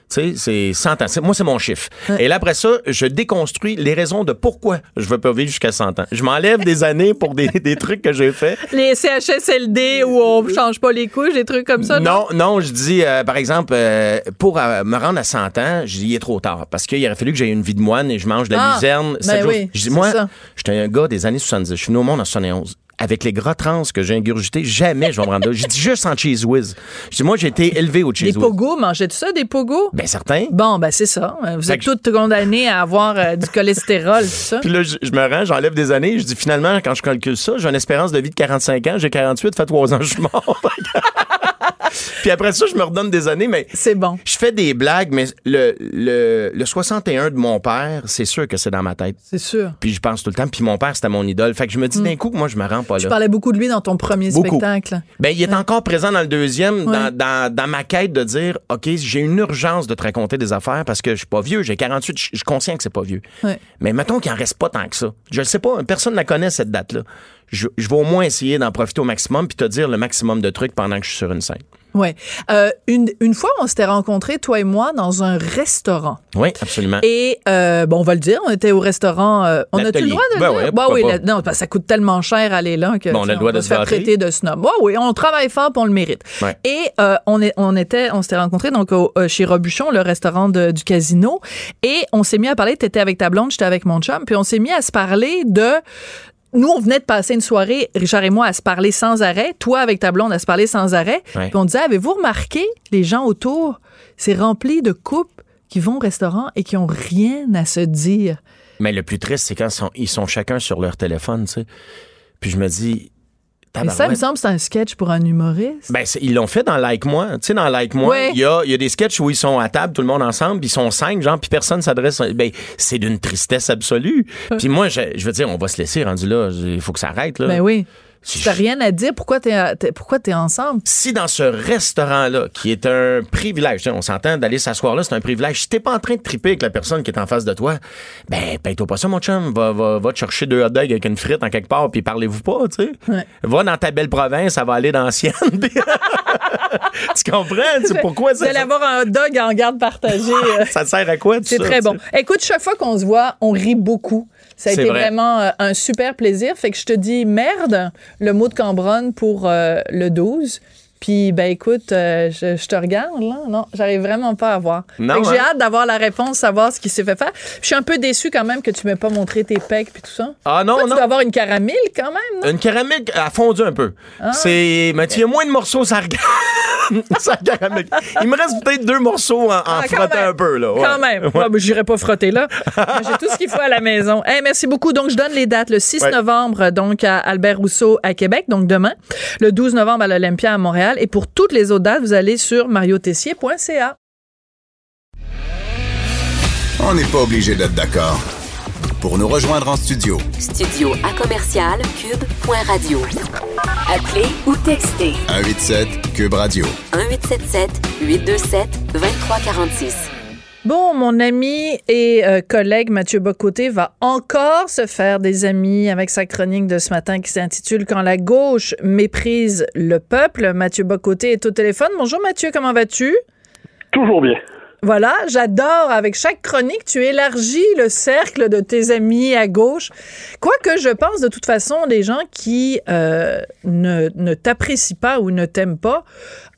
Tu sais, c'est 100 ans. Moi, c'est mon chiffre. Et là, après ça, je déconstruis les raisons de pourquoi je veux pas vivre jusqu'à 100 ans. Je m'enlève des années pour des, des trucs que j'ai fait. Les CHSLD où on change pas les couches, des trucs comme ça. Non, non, je dis, euh, par exemple, euh, pour euh, me rendre à 100 ans, je dis, il est trop tard. Parce qu'il aurait fallu que j'aie une vie de moine et je mange de la Ah, luzerne. ben oui, je dis, moi, j'étais un gars des années 70. Je suis venu au monde en 71. Avec les gras trans que j'ai ingurgités, jamais je vais me rendre. J'ai dit juste en cheese whiz. Je dis, moi, j'ai été élevé au Des cheese whiz. pogos, mangez-tu ça, des pogos? Ben, certain. Bon, ben c'est ça. Vous êtes toutes condamnées à avoir euh, du cholestérol, tout ça. Puis là, je, je me rends, j'enlève des années. Je dis, finalement, quand je calcule ça, j'ai une espérance de vie de 45 ans. J'ai 48, fait 3 ans, je suis mort. Puis après ça, je me redonne des années, mais C'est bon. Je fais des blagues, mais le, le, le 61 de mon père, c'est sûr que c'est dans ma tête. C'est sûr. Puis je pense tout le temps. Puis mon père, c'était mon idole. Fait que je me dis d'un coup que moi, je me rends pas Tu là. parlais beaucoup de lui dans ton premier Beaucoup. spectacle. Ben, il est encore présent dans le deuxième, Ouais. dans, dans, dans ma quête de dire, OK, j'ai une urgence de te raconter des affaires parce que je suis pas vieux, j'ai 48, je suis conscient que c'est pas vieux. Ouais. Mais mettons qu'il en reste pas tant que ça. Je ne sais pas, personne ne la connaît, cette date-là. Je, je vais au moins essayer d'en profiter au maximum puis te dire le maximum de trucs pendant que je suis sur une scène. Ouais. Euh, une, une fois, on s'était rencontrés, toi et moi, dans un restaurant. Oui, absolument. Et, euh, bon, on va le dire, on était au restaurant. Euh, on a-tu le droit de le Ben dire? ouais, Bah oui, la- non, parce que ça coûte tellement cher aller là que Bon, on a tu le droit de se faire traiter de snob. Ouais, oui, on travaille fort pour on le mérite. Ouais. Et on, est, on était, on s'était rencontrés donc au- chez Robuchon, le restaurant de- du casino, et on s'est mis à parler. T'étais avec ta blonde, j'étais avec mon chum, puis on s'est mis à se parler de nous, on venait de passer une soirée, Richard et moi, à se parler sans arrêt. Toi, avec ta blonde, à se parler sans arrêt. Ouais. Puis on disait, avez-vous remarqué, les gens autour, c'est rempli de couples qui vont au restaurant et qui ont rien à se dire? Mais le plus triste, c'est quand ils sont, ils sont chacun sur leur téléphone, tu sais. Puis je me dis. Mais ça, il me semble c'est un sketch pour un humoriste. Ben, ils l'ont fait dans Like Moi. Tu sais, dans Like Moi, il y, a, y a des sketchs où ils sont à table, tout le monde ensemble, puis ils sont cinq, genre, puis personne s'adresse. Ben, c'est d'une tristesse absolue. Puis moi, je, je veux dire, on va se laisser rendu là. Il faut que ça arrête, là. Ben oui. Si t'as je- rien à dire, pourquoi t'es, pourquoi t'es ensemble? si dans ce restaurant-là, qui est un privilège, tu on s'entend d'aller s'asseoir là, c'est un privilège. Si t'es pas en train de triper avec la personne qui est en face de toi, ben, paye-toi pas ça, mon chum. Va, va, va te chercher deux hot dogs avec une frite en quelque part, puis parlez-vous pas, tu sais. Ouais. Va dans ta belle province, ça va aller dans sienne. tu comprends? C'est pourquoi Vous ça, allez avoir un hot dog en garde partagée. euh, ça sert à quoi, tout C'est très tu bon. Écoute, chaque fois qu'on se voit, on rit beaucoup. Ça a été vrai. vraiment euh, un super plaisir. Fait que je te dis merde, le mot de Cambronne pour euh, le 12. Puis, ben écoute, euh, je, je te regarde, là. Non, j'arrive vraiment pas à voir. Non, j'ai hein? hâte d'avoir la réponse, savoir ce qui s'est fait faire. Je suis un peu déçue quand même que tu m'aies pas montré tes pecs puis tout ça. Ah non, Toi, tu non. dois avoir une caramel quand même, non? Une caramel a fondu un peu. Ah. C'est. Mais tu as moins de morceaux, ça regarde. ça. Il me reste peut-être deux morceaux en, en Ah, frottant même. un peu, là. Ouais. Quand même. Ouais. Ouais, ben, J'irai pas frotter là. J'ai tout ce qu'il faut à la maison. Hey, merci beaucoup. Donc, je donne les dates. Le 6 Ouais. novembre, donc, à Albert Rousseau à Québec, donc demain. Le 12 novembre à l'Olympia à Montréal. Et pour toutes les autres dates, vous allez sur mariotessier.ca. On n'est pas obligé d'être d'accord. Pour nous rejoindre en studio, Studio à commercial cube.radio. Appelez ou textez 187 Cube Radio. 1877 827 2346. Bon, mon ami et euh, collègue Mathieu Bocoté va encore se faire des amis avec sa chronique de ce matin qui s'intitule Quand la gauche méprise le peuple. Mathieu Bocoté est au téléphone. Bonjour Mathieu, comment vas-tu? Toujours bien. Voilà, j'adore. Avec chaque chronique, tu élargis le cercle de tes amis à gauche. Quoique je pense, de toute façon, les gens qui euh, ne, ne t'apprécient pas ou ne t'aiment pas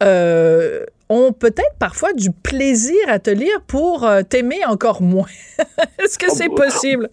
euh, ont peut-être parfois du plaisir à te lire pour euh, t'aimer encore moins. Est-ce que c'est possible?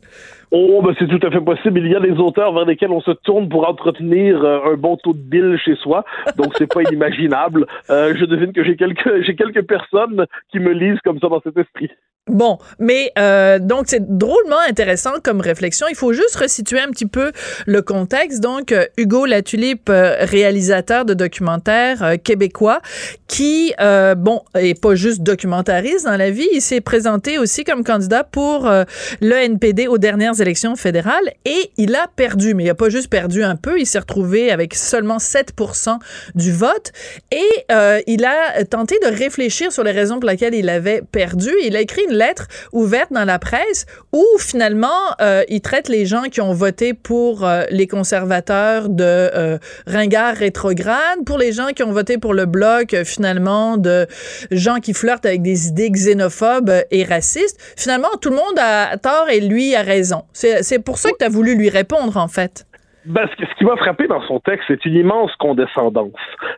Oh, ben c'est tout à fait possible. Il y a des auteurs vers lesquels on se tourne pour entretenir euh, un bon taux de bile chez soi, donc c'est pas inimaginable. Euh, je devine que j'ai quelques j'ai quelques personnes qui me lisent comme ça dans cet esprit. Bon, mais euh, donc c'est drôlement intéressant comme réflexion. Il faut juste resituer un petit peu le contexte. Donc euh, Hugo Latulipe, euh, réalisateur de documentaires euh, québécois, qui euh, bon est pas juste documentariste dans la vie, il s'est présenté aussi comme candidat pour euh, le NPD aux dernières élections fédérales et il a perdu. Mais il a pas juste perdu un peu, il s'est retrouvé avec seulement 7% du vote et il a tenté de réfléchir sur les raisons pour lesquelles il avait perdu. Il a écrit une lettre ouverte dans la presse où finalement euh, il traite les gens qui ont voté pour euh, les conservateurs de euh, ringards rétrogrades, pour les gens qui ont voté pour le bloc euh, finalement de gens qui flirtent avec des idées xénophobes et racistes. Finalement, tout le monde a tort et lui a raison. C'est c'est pour ça que tu as voulu lui répondre en fait. Ben, ce, qui- m'a frappé dans son texte, c'est une immense condescendance.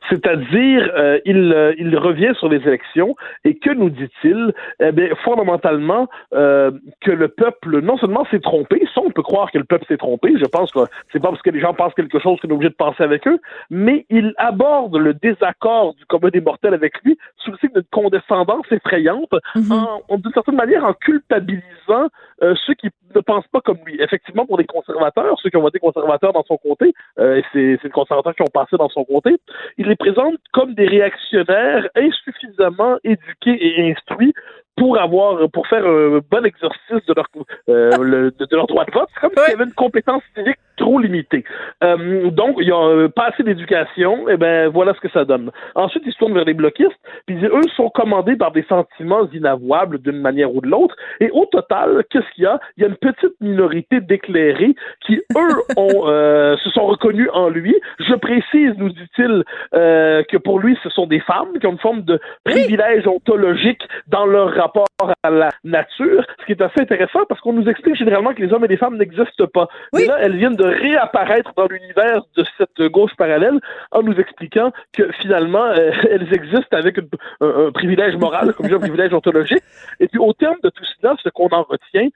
C'est-à-dire, euh, il, euh, il revient sur les élections et que nous dit-il? Eh bien, fondamentalement, euh, que le peuple non seulement s'est trompé, ça on peut croire que le peuple s'est trompé. Je pense que c'est pas parce que les gens pensent quelque chose qu'on est obligé de penser avec eux, mais il aborde le désaccord du commun des mortels avec lui sous le signe d'une condescendance effrayante, en, en- d'une certaine manière en culpabilisant euh, ceux qui ne pensent pas comme lui. Effectivement, pour les conservateurs, ceux qui ont voté conservateur dans son comté, euh, et c'est c'est les conservateurs qui ont passé dans son comté, il les présente comme des réactionnaires insuffisamment éduqués et instruits pour avoir, pour faire un bon exercice de leur, euh, le- de, de leur droit de vote. C'est comme s'il y avait une compétence civique trop limité. Euh, donc, il y a pas assez d'éducation, et ben voilà ce que ça donne. Ensuite, ils se tournent vers les bloquistes, puis eux sont commandés par des sentiments inavouables d'une manière ou de l'autre, et au total, qu'est-ce qu'il y a? Il y a une petite minorité d'éclairés qui, eux, ont, euh, se sont reconnus en lui. Je précise, nous dit-il, euh, que pour lui, ce sont des femmes qui ont une forme de privilège ontologique dans leur rapport à la nature, ce qui est assez intéressant parce qu'on nous explique généralement que les hommes et les femmes n'existent pas. Mais là, elles viennent de réapparaître dans l'univers de cette gauche parallèle en nous expliquant que finalement, euh, elles existent avec un, privilège moral, comme un privilège ontologique. Et puis, au terme de tout cela, ce qu'on en retient,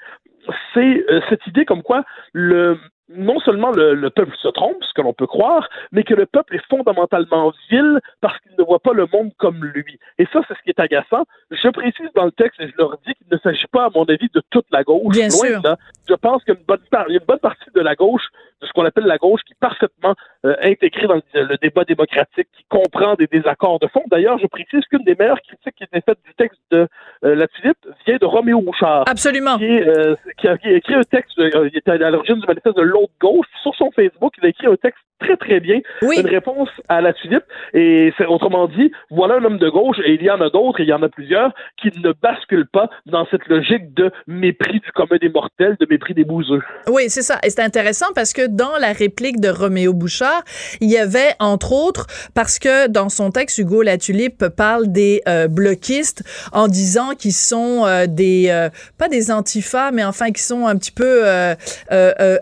c'est euh, cette idée comme quoi le non seulement le, peuple se trompe, ce que l'on peut croire, mais que le peuple est fondamentalement vil parce qu'il ne voit pas le monde comme lui. Et ça, c'est ce qui est agaçant. Je précise dans le texte et je leur dis qu'il ne s'agit pas, à mon avis, de toute la gauche. Bien sûr. Je pense qu'il y a une bonne, une bonne partie de la gauche, de ce qu'on appelle la gauche, qui est parfaitement euh, intégrée dans le, débat démocratique, qui comprend des désaccords de fond. D'ailleurs, je précise qu'une des meilleures critiques qui été faite du texte de euh, La Tulipe vient de Roméo Bouchard. Absolument. Qui, euh, qui, a, écrit un texte, il était à l'origine du manifeste de l'autre gauche. Sur son Facebook, il a écrit un texte très, très bien. Une réponse à la tulipe. Et c'est, autrement dit, voilà un homme de gauche, et il y en a d'autres, et il y en a plusieurs, qui ne basculent pas dans cette logique de mépris du commun des mortels, de mépris des bouseux. Oui, c'est ça. Et c'est intéressant parce que dans la réplique de Roméo Bouchard, il y avait, entre autres, parce que dans son texte, Hugo Latulipe parle des euh, bloquistes en disant qu'ils sont euh, des, euh, pas des antifas, mais enfin, qui sont un petit peu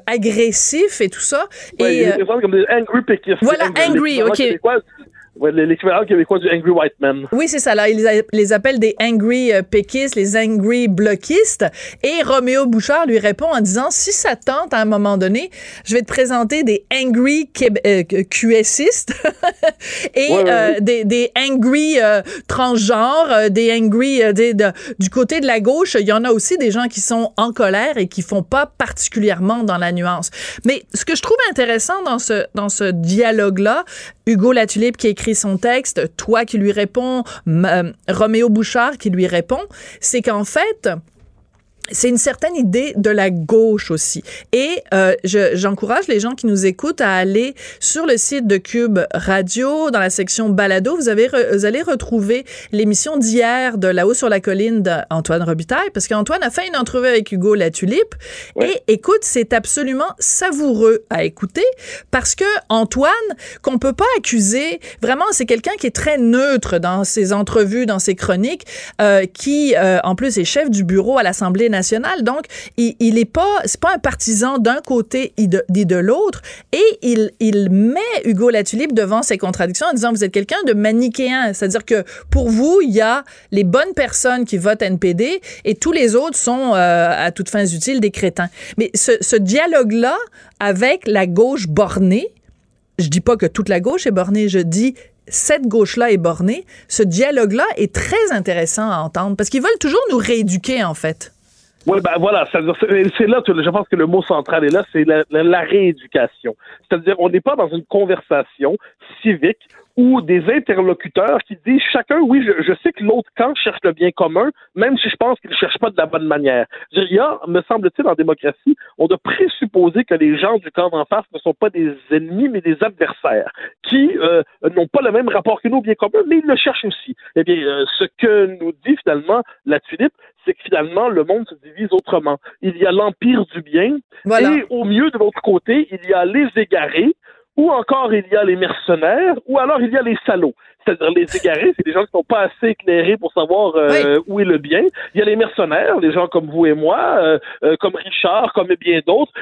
agressifs et tout ça. et, comme des angry pickets. Voilà, angry, ok l'équivalent québécois du Angry White Man. Oui, c'est ça. Là, ils les appellent des Angry euh, Péquistes, les Angry Bloquistes. Et Roméo Bouchard lui répond en disant si ça tente à un moment donné, je vais te présenter des Angry euh, QSistes et euh, Des, des, Angry transgenres, des Angry du côté de la gauche. Il y en a aussi des gens qui sont en colère et qui font pas particulièrement dans la nuance. Mais ce que je trouve intéressant dans ce, dans ce dialogue-là, Hugo Latulipe qui écrit son texte, toi qui lui réponds, euh, Roméo Bouchard qui lui répond, c'est qu'en fait, c'est une certaine idée de la gauche aussi. Et euh, j'encourage les gens qui nous écoutent à aller sur le site de Cube Radio, dans la section Balado. Vous, avez vous allez retrouver l'émission d'hier de là-haut sur la colline d'Antoine Robitaille, parce qu'Antoine a fait une entrevue avec Hugo Latulipe. Et écoute, c'est absolument savoureux à écouter, parce que Antoine, qu'on peut pas accuser, vraiment, c'est quelqu'un qui est très neutre dans ses entrevues, dans ses chroniques, euh, qui, euh, en plus, est chef du bureau à l'Assemblée nationale donc, il, il est pas, c'est pas un partisan d'un côté et de, l'autre. Et il, il met Hugo Latulippe devant ses contradictions en disant, vous êtes quelqu'un de manichéen. C'est-à-dire que pour vous, il y a les bonnes personnes qui votent NPD et tous les autres sont, euh, à toutes fins utiles, des crétins. Mais ce, ce dialogue-là avec la gauche bornée, je dis pas que toute la gauche est bornée, je dis cette gauche-là est bornée. Ce dialogue-là est très intéressant à entendre parce qu'ils veulent toujours nous rééduquer, en fait. Oui, ben voilà, c'est là, je pense que le mot central est là, c'est la, rééducation. C'est-à-dire, on n'est pas dans une conversation civique ou des interlocuteurs qui disent chacun, oui, je, je sais que l'autre camp cherche le bien commun, même si je pense qu'il ne cherche pas de la bonne manière. Il y a, me semble-t-il, en démocratie, on doit présupposer que les gens du camp d'en face ne sont pas des ennemis, mais des adversaires, qui euh, n'ont pas le même rapport que nous au bien commun, mais ils le cherchent aussi. Eh bien, euh, ce que nous dit finalement la tulipe, c'est que finalement, le monde se divise autrement. Il y a l'empire du bien, et au mieux de l'autre côté, il y a les égarés, ou encore il y a les mercenaires, ou alors il y a les salauds. C'est-à-dire les égarés, c'est des gens qui sont pas assez éclairés pour savoir euh, où est le bien. Il y a les mercenaires, des gens comme vous et moi, euh, euh, comme Richard, comme bien d'autres,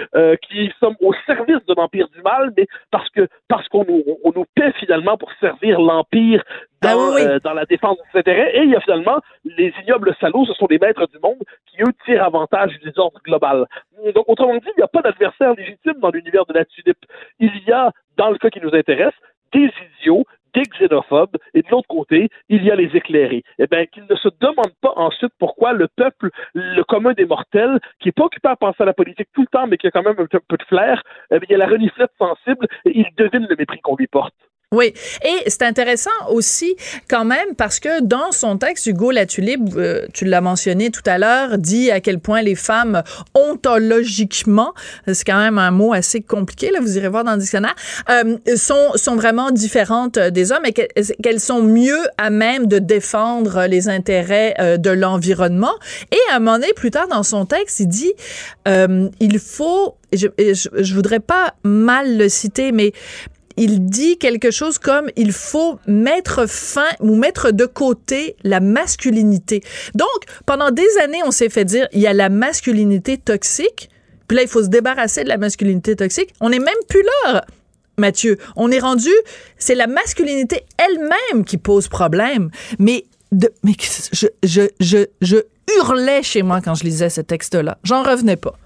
qui sont au service de l'empire du mal, mais parce que parce qu'on nous, on nous paie finalement pour servir l'empire ah dans, dans la défense de ses intérêts. Et il y a finalement les ignobles salauds, ce sont des maîtres du monde qui, eux, tirent avantage du désordre global. Donc, autrement dit, il n'y a pas d'adversaire légitime dans l'univers de la tulipe. Il y a, dans le cas qui nous intéresse, des idiots, des xénophobes, et de l'autre côté, il y a les éclairés. Eh bien, qu'ils ne se demandent pas ensuite pourquoi le peuple, le commun des mortels, qui n'est pas occupé à penser à la politique tout le temps, mais qui a quand même un peu de flair, eh il y a la reniflette sensible, et il devine le mépris qu'on lui porte. Oui, et c'est intéressant aussi quand même parce que dans son texte, Hugo Latulippe, euh, tu l'as mentionné tout à l'heure, dit à quel point les femmes ontologiquement, c'est quand même un mot assez compliqué, là, vous irez voir dans le dictionnaire, euh, sont, sont vraiment différentes des hommes et qu'elles sont mieux à même de défendre les intérêts euh, de l'environnement. Et à un moment donné, plus tard dans son texte, il dit, il faut, je, je, je voudrais pas mal le citer, mais il dit quelque chose comme il faut mettre fin ou mettre de côté la masculinité. Donc, pendant des années, on s'est fait dire il y a la masculinité toxique, puis là, il faut se débarrasser de la masculinité toxique. On n'est même plus là. Mathieu, on est rendu, c'est la masculinité elle-même qui pose problème. Mais, mais je, je, je, je hurlais chez moi quand je lisais ce texte-là. J'en revenais pas.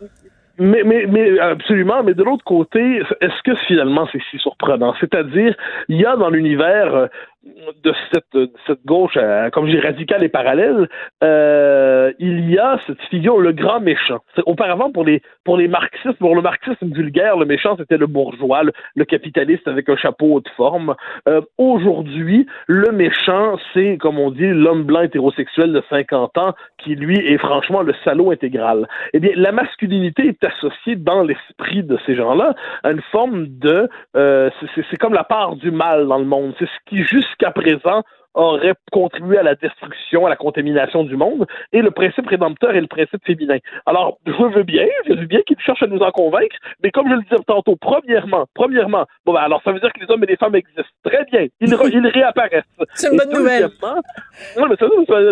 Mais, mais, mais absolument, mais de l'autre côté, est-ce que finalement c'est si surprenant? C'est-à-dire, il y a dans l'univers euh, de cette, cette gauche, comme dis, radicale et parallèle, euh, il y a cette figure, le grand méchant. Auparavant, pour les, pour les marxistes, pour le marxisme vulgaire, le méchant, c'était le bourgeois, le, capitaliste avec un chapeau haute forme. Euh, Aujourd'hui, le méchant, c'est, comme on dit, l'homme blanc hétérosexuel de 50 ans qui, lui, est franchement le salaud intégral. Eh bien, la masculinité est associée dans l'esprit de ces gens-là à une forme de... Euh, c'est comme la part du mal dans le monde. C'est ce qui, jusqu'à présent aurait contribué à la destruction, à la contamination du monde, et le principe rédempteur est le principe féminin. Alors, je veux bien, je veux bien qu'ils cherchent à nous en convaitre, mais comme je le disais tantôt, premièrement, premièrement, bon, ben, alors ça veut dire que les hommes et les femmes existent. Très bien, ils, ils réapparaissent. C'est une bonne nouvelle. Oui, mais ça,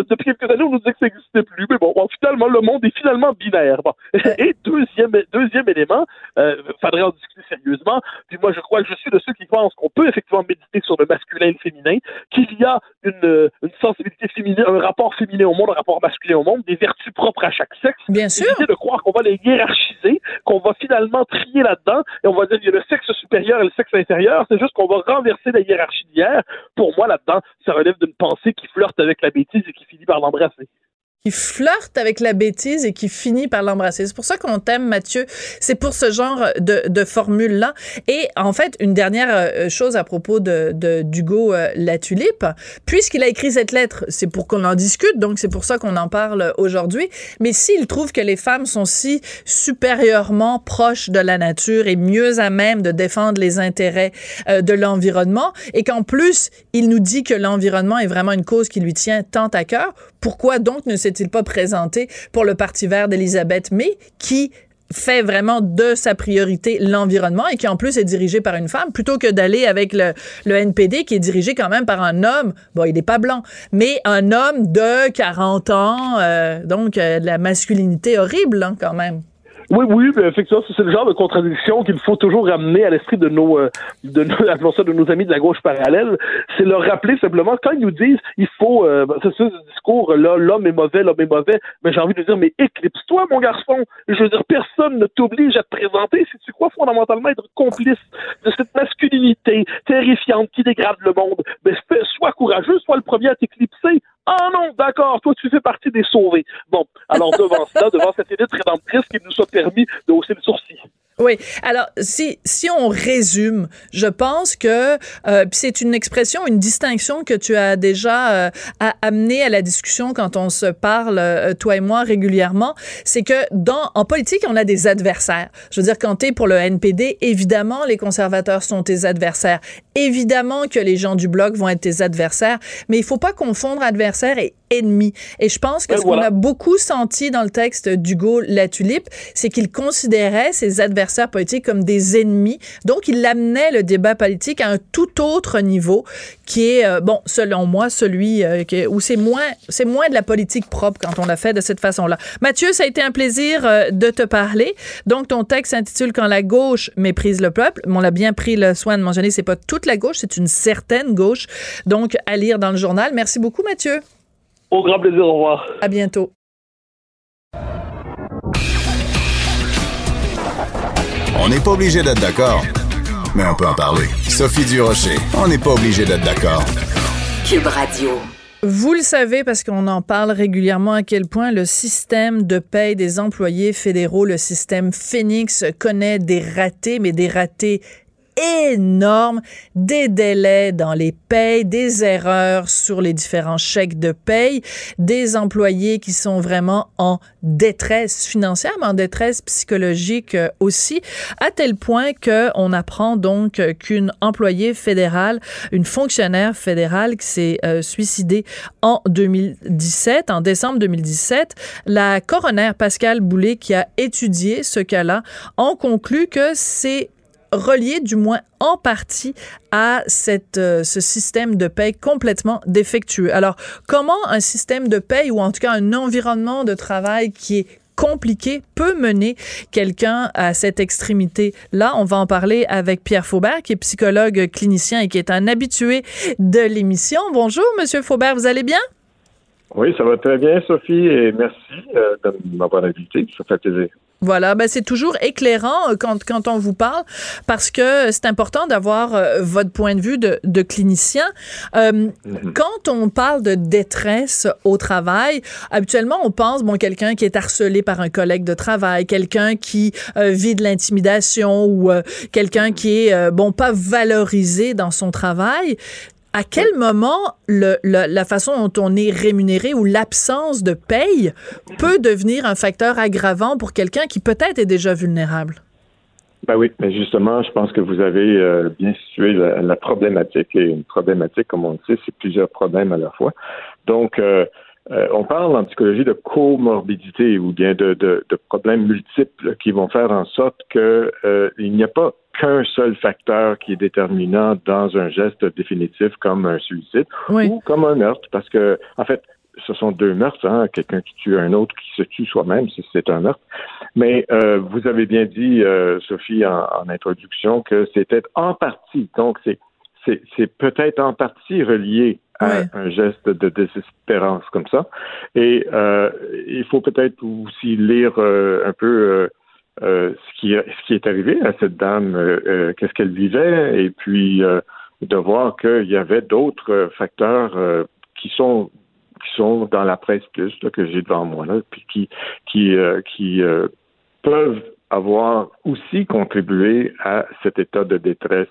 depuis quelques années, on nous disait que ça n'existait plus, mais bon, finalement, le monde est finalement binaire. Bon. Et deuxième, deuxième élément, euh, faudrait en discuter sérieusement, puis moi, je crois que je suis de ceux qui pensent qu'on peut effectivement méditer sur le masculin et le féminin, qu'il y a une, une, sensibilité féminine, un rapport féminin au monde, un rapport masculin au monde, des vertus propres à chaque sexe. Bien sûr. de croire qu'on va les hiérarchiser, qu'on va finalement trier là-dedans, et on va dire qu'il y a le sexe supérieur et le sexe inférieur. C'est juste qu'on va renverser la hiérarchie d'hier. Pour moi, là-dedans, ça relève d'une pensée qui flirte avec la bêtise et qui finit par l'embrasser qui flirte avec la bêtise et qui finit par l'embrasser. C'est pour ça qu'on t'aime, Mathieu. C'est pour ce genre de, de formule-là. Et en fait, une dernière euh, chose à propos de, de d'Hugo euh, Latulippe, puisqu'il a écrit cette lettre, c'est pour qu'on en discute, donc c'est pour ça qu'on en parle aujourd'hui. Mais s'il trouve que les femmes sont si supérieurement proches de la nature et mieux à même de défendre les intérêts euh, de l'environnement, et qu'en plus, il nous dit que l'environnement est vraiment une cause qui lui tient tant à cœur, pourquoi donc ne s'est-il pas présenté pour le Parti vert d'Elisabeth May, qui fait vraiment de sa priorité l'environnement et qui en plus est dirigé par une femme plutôt que d'aller avec le, NPD qui est dirigé quand même par un homme, bon il n'est pas blanc, mais un homme de 40 ans, euh, donc euh, de la masculinité horrible hein, quand même. Oui, oui, effectivement, c'est le genre de contradiction qu'il faut toujours ramener à l'esprit de nos, euh, de nos, de nos amis de la gauche parallèle. C'est leur rappeler simplement, quand ils nous disent, il faut, euh, c'est ce discours, là, l'homme est mauvais, l'homme est mauvais, mais j'ai envie de dire, mais éclipse-toi, mon garçon. Je veux dire, personne ne t'oblige à te présenter si tu crois fondamentalement être complice de cette masculinité terrifiante qui dégrade le monde. Mais sois courageux, sois le premier à t'éclipser. Ah non, d'accord, toi tu fais partie des sauvés. Bon, alors devant cela, devant cette élite rédemptrice qu'il nous soit permis de hausser le sourcil. Oui. Alors, si, si on résume, je pense que euh, c'est une expression, une distinction que tu as déjà euh, amenée à la discussion quand on se parle, euh, toi et moi, régulièrement. C'est que dans en politique, on a des adversaires. Je veux dire, quand tu es pour le NPD, évidemment, les conservateurs sont tes adversaires. Évidemment que les gens du bloc vont être tes adversaires, mais il faut pas confondre adversaire et ennemi. Et je pense que ce qu'on a beaucoup senti dans le texte d'Hugo Latulippe, c'est qu'il considérait ses adversaires politiques comme des ennemis. Donc, il amenait le débat politique à un tout autre niveau qui est, euh, bon, selon moi, celui euh, où c'est moins, c'est moins de la politique propre quand on l'a fait de cette façon-là. Mathieu, ça a été un plaisir euh, de te parler. Donc, ton texte s'intitule Quand la gauche méprise le peuple. On a bien pris le soin de mentionner, c'est pas toute la gauche, c'est une certaine gauche. Donc, à lire dans le journal. Merci beaucoup, Mathieu. Au grand plaisir, au revoir. À bientôt. On n'est pas obligé d'être d'accord, mais on peut en parler. Sophie Durocher, on n'est pas obligé d'être d'accord. Cube Radio. Vous le savez parce qu'on en parle régulièrement à quel point le système de paie des employés fédéraux, le système Phoenix, connaît des ratés, mais des ratés énorme, des délais dans les payes, des erreurs sur les différents chèques de paye, des employés qui sont vraiment en détresse financière, mais en détresse psychologique euh, aussi, à tel point que on apprend donc qu'une employée fédérale, une fonctionnaire fédérale qui s'est euh, suicidée en 2017, en décembre 2017, la coroner Pascal Boulet qui a étudié ce cas-là, en conclut que c'est relié du moins en partie à cette, euh, ce système de paie complètement défectueux. Alors, comment un système de paie ou en tout cas un environnement de travail qui est compliqué peut mener quelqu'un à cette extrémité. Là, on va en parler avec Pierre Faubert, qui est psychologue clinicien et qui est un habitué de l'émission. Bonjour, Monsieur Faubert, vous allez bien? Oui, ça va très bien, Sophie, et merci euh, de m'avoir invité. Ça fait plaisir. Voilà, ben c'est toujours éclairant euh, quand, quand on vous parle parce que c'est important d'avoir euh, votre point de vue de, de clinicien. Euh, mhm. Quand on parle de détresse au travail, habituellement on pense bon quelqu'un qui est harcelé par un collègue de travail, quelqu'un qui vit de l'intimidation ou quelqu'un qui est bon pas valorisé dans son travail à quel moment le, la façon dont on est rémunéré ou l'absence de paye peut devenir un facteur aggravant pour quelqu'un qui peut-être est déjà vulnérable? Ben oui, mais justement, je pense que vous avez euh, bien situé la, problématique. Et une problématique, comme on le sait, c'est plusieurs problèmes à la fois. Donc, euh, euh, on parle en psychologie de comorbidité ou bien de, de, de problèmes multiples qui vont faire en sorte qu'il n'y a pas qu'un seul facteur qui est déterminant dans un geste définitif comme un suicide ou comme un meurtre, parce que en fait, ce sont deux meurtres, hein, quelqu'un qui tue un autre qui se tue soi-même, c'est un meurtre. Mais euh, vous avez bien dit, euh, Sophie, en, introduction, que c'était en partie, donc c'est c'est peut-être en partie relié à un geste de désespérance comme ça. Et euh, il faut peut-être aussi lire un peu euh, ce, qui, ce qui est arrivé à cette dame, euh, euh, qu'est-ce qu'elle vivait, et puis de voir qu'il y avait d'autres facteurs qui sont qui sont dans la presse plus que j'ai devant moi là, puis qui qui qui peuvent avoir aussi contribué à cet état de détresse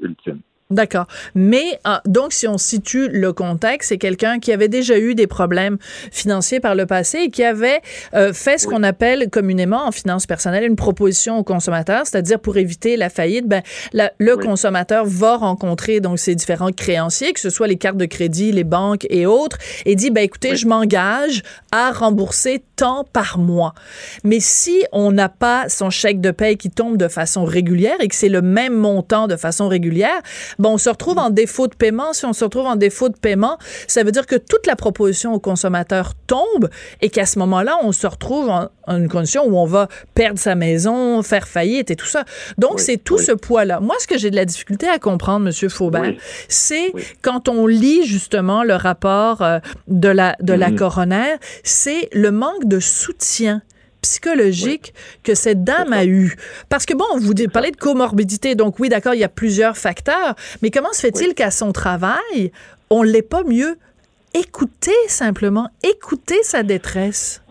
ultime. D'accord. Mais ah, donc, si on situe le contexte, c'est quelqu'un qui avait déjà eu des problèmes financiers par le passé et qui avait euh, fait ce qu'on appelle communément en finance personnelle une proposition au consommateur, c'est-à-dire pour éviter la faillite, ben, le consommateur va rencontrer donc ses différents créanciers, que ce soit les cartes de crédit, les banques et autres, et dit ben écoutez, je m'engage à rembourser tant par mois. Mais si on n'a pas son chèque de paie qui tombe de façon régulière et que c'est le même montant de façon régulière, bon, on se retrouve en défaut de paiement. Si on se retrouve en défaut de paiement, ça veut dire que toute la proposition au consommateur tombe et qu'à ce moment-là, on se retrouve en, une condition où on va perdre sa maison, faire faillite et tout ça. Donc, c'est tout ce poids-là. Moi, ce que j'ai de la difficulté à comprendre, Monsieur Faubert, c'est quand on lit justement le rapport euh, de la, de la mm-hmm. coroner, c'est le manque de soutien psychologique que cette dame a eu. Parce que bon, vous parlez de comorbidité, donc oui, d'accord, il y a plusieurs facteurs, mais comment se fait-il qu'à son travail, on l'ait pas mieux écouté simplement, écouter sa détresse?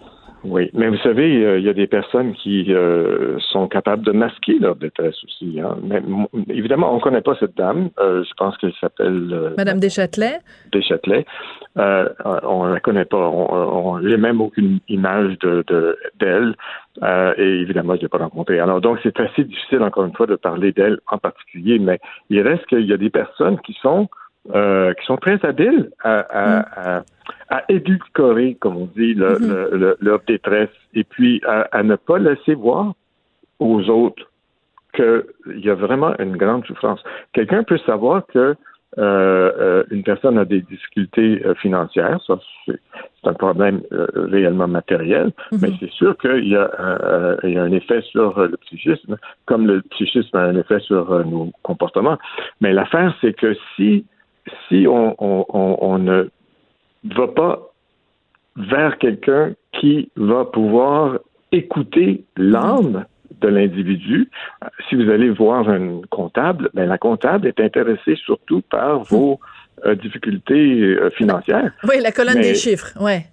Oui, mais vous savez, il y a des personnes qui euh, sont capables de masquer leur détresse aussi. Hein. Mais, évidemment, on ne connaît pas cette dame. Euh, je pense qu'elle s'appelle... Euh, Madame Deschâtelet. Deschâtelet. on ne la connaît pas. On n'a même aucune image de d'elle. et évidemment, je ne l'ai pas rencontrée. Alors, donc, c'est assez difficile, encore une fois, de parler d'elle en particulier. Mais il reste qu'il y a des personnes qui sont qui sont très habiles à, à mm à édulcorer, comme on dit, mhm. leur détresse et puis à, ne pas laisser voir aux autres qu'il y a vraiment une grande souffrance. Quelqu'un peut savoir que euh, euh, une personne a des difficultés euh, financières, ça c'est un problème réellement matériel, mhm. mais c'est sûr qu'il y, a un effet sur le psychisme, comme le psychisme a un effet sur nos comportements. Mais l'affaire, c'est que si si on, on ne va pas vers quelqu'un qui va pouvoir écouter l'âme de l'individu. Si vous allez voir un comptable, ben la comptable est intéressée surtout par vos euh, difficultés euh, financières. Oui, la colonne des chiffres, ouais.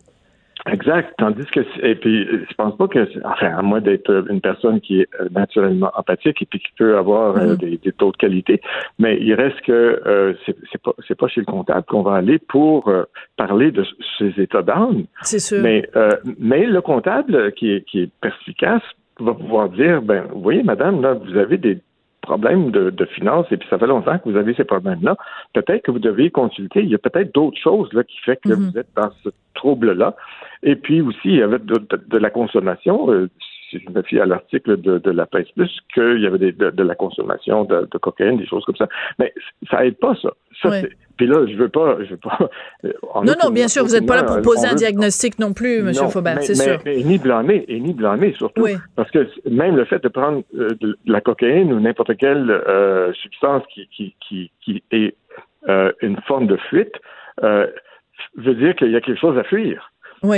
Exact. Tandis que, et puis, je pense pas que, enfin, à moins d'être une personne qui est euh, naturellement empathique et puis qui peut avoir euh, mm-hmm. des, taux de qualité, mais il reste que euh, c'est pas c'est pas chez le comptable qu'on va aller pour parler de ces états d'âme. C'est sûr. Mais mais le comptable qui est qui est perspicace va pouvoir dire, ben, vous voyez, madame, là, vous avez des problèmes de, de finances et puis ça fait longtemps que vous avez ces problèmes-là. Peut-être que vous devez consulter. Il y a peut-être d'autres choses là qui fait que mm-hmm. vous êtes dans ce trouble-là. Et puis aussi, il y avait de, la consommation. Euh, si je me fie à l'article de, de, la presse plus, qu'il y avait des, de, la consommation de, cocaïne, des choses comme ça. Mais ça aide pas, ça. ça Puis là, je veux pas, je veux pas. Euh, non, non, bien sûr, vous n'êtes pas là pour poser un diagnostic non plus, M. Faubert, c'est sûr. Mais, ni blâmer, et ni blâmer surtout, parce que même le fait de prendre euh, de, la cocaïne ou n'importe quelle substance qui, qui, qui, qui est une forme de fuite, veut dire qu'il y a quelque chose à fuir.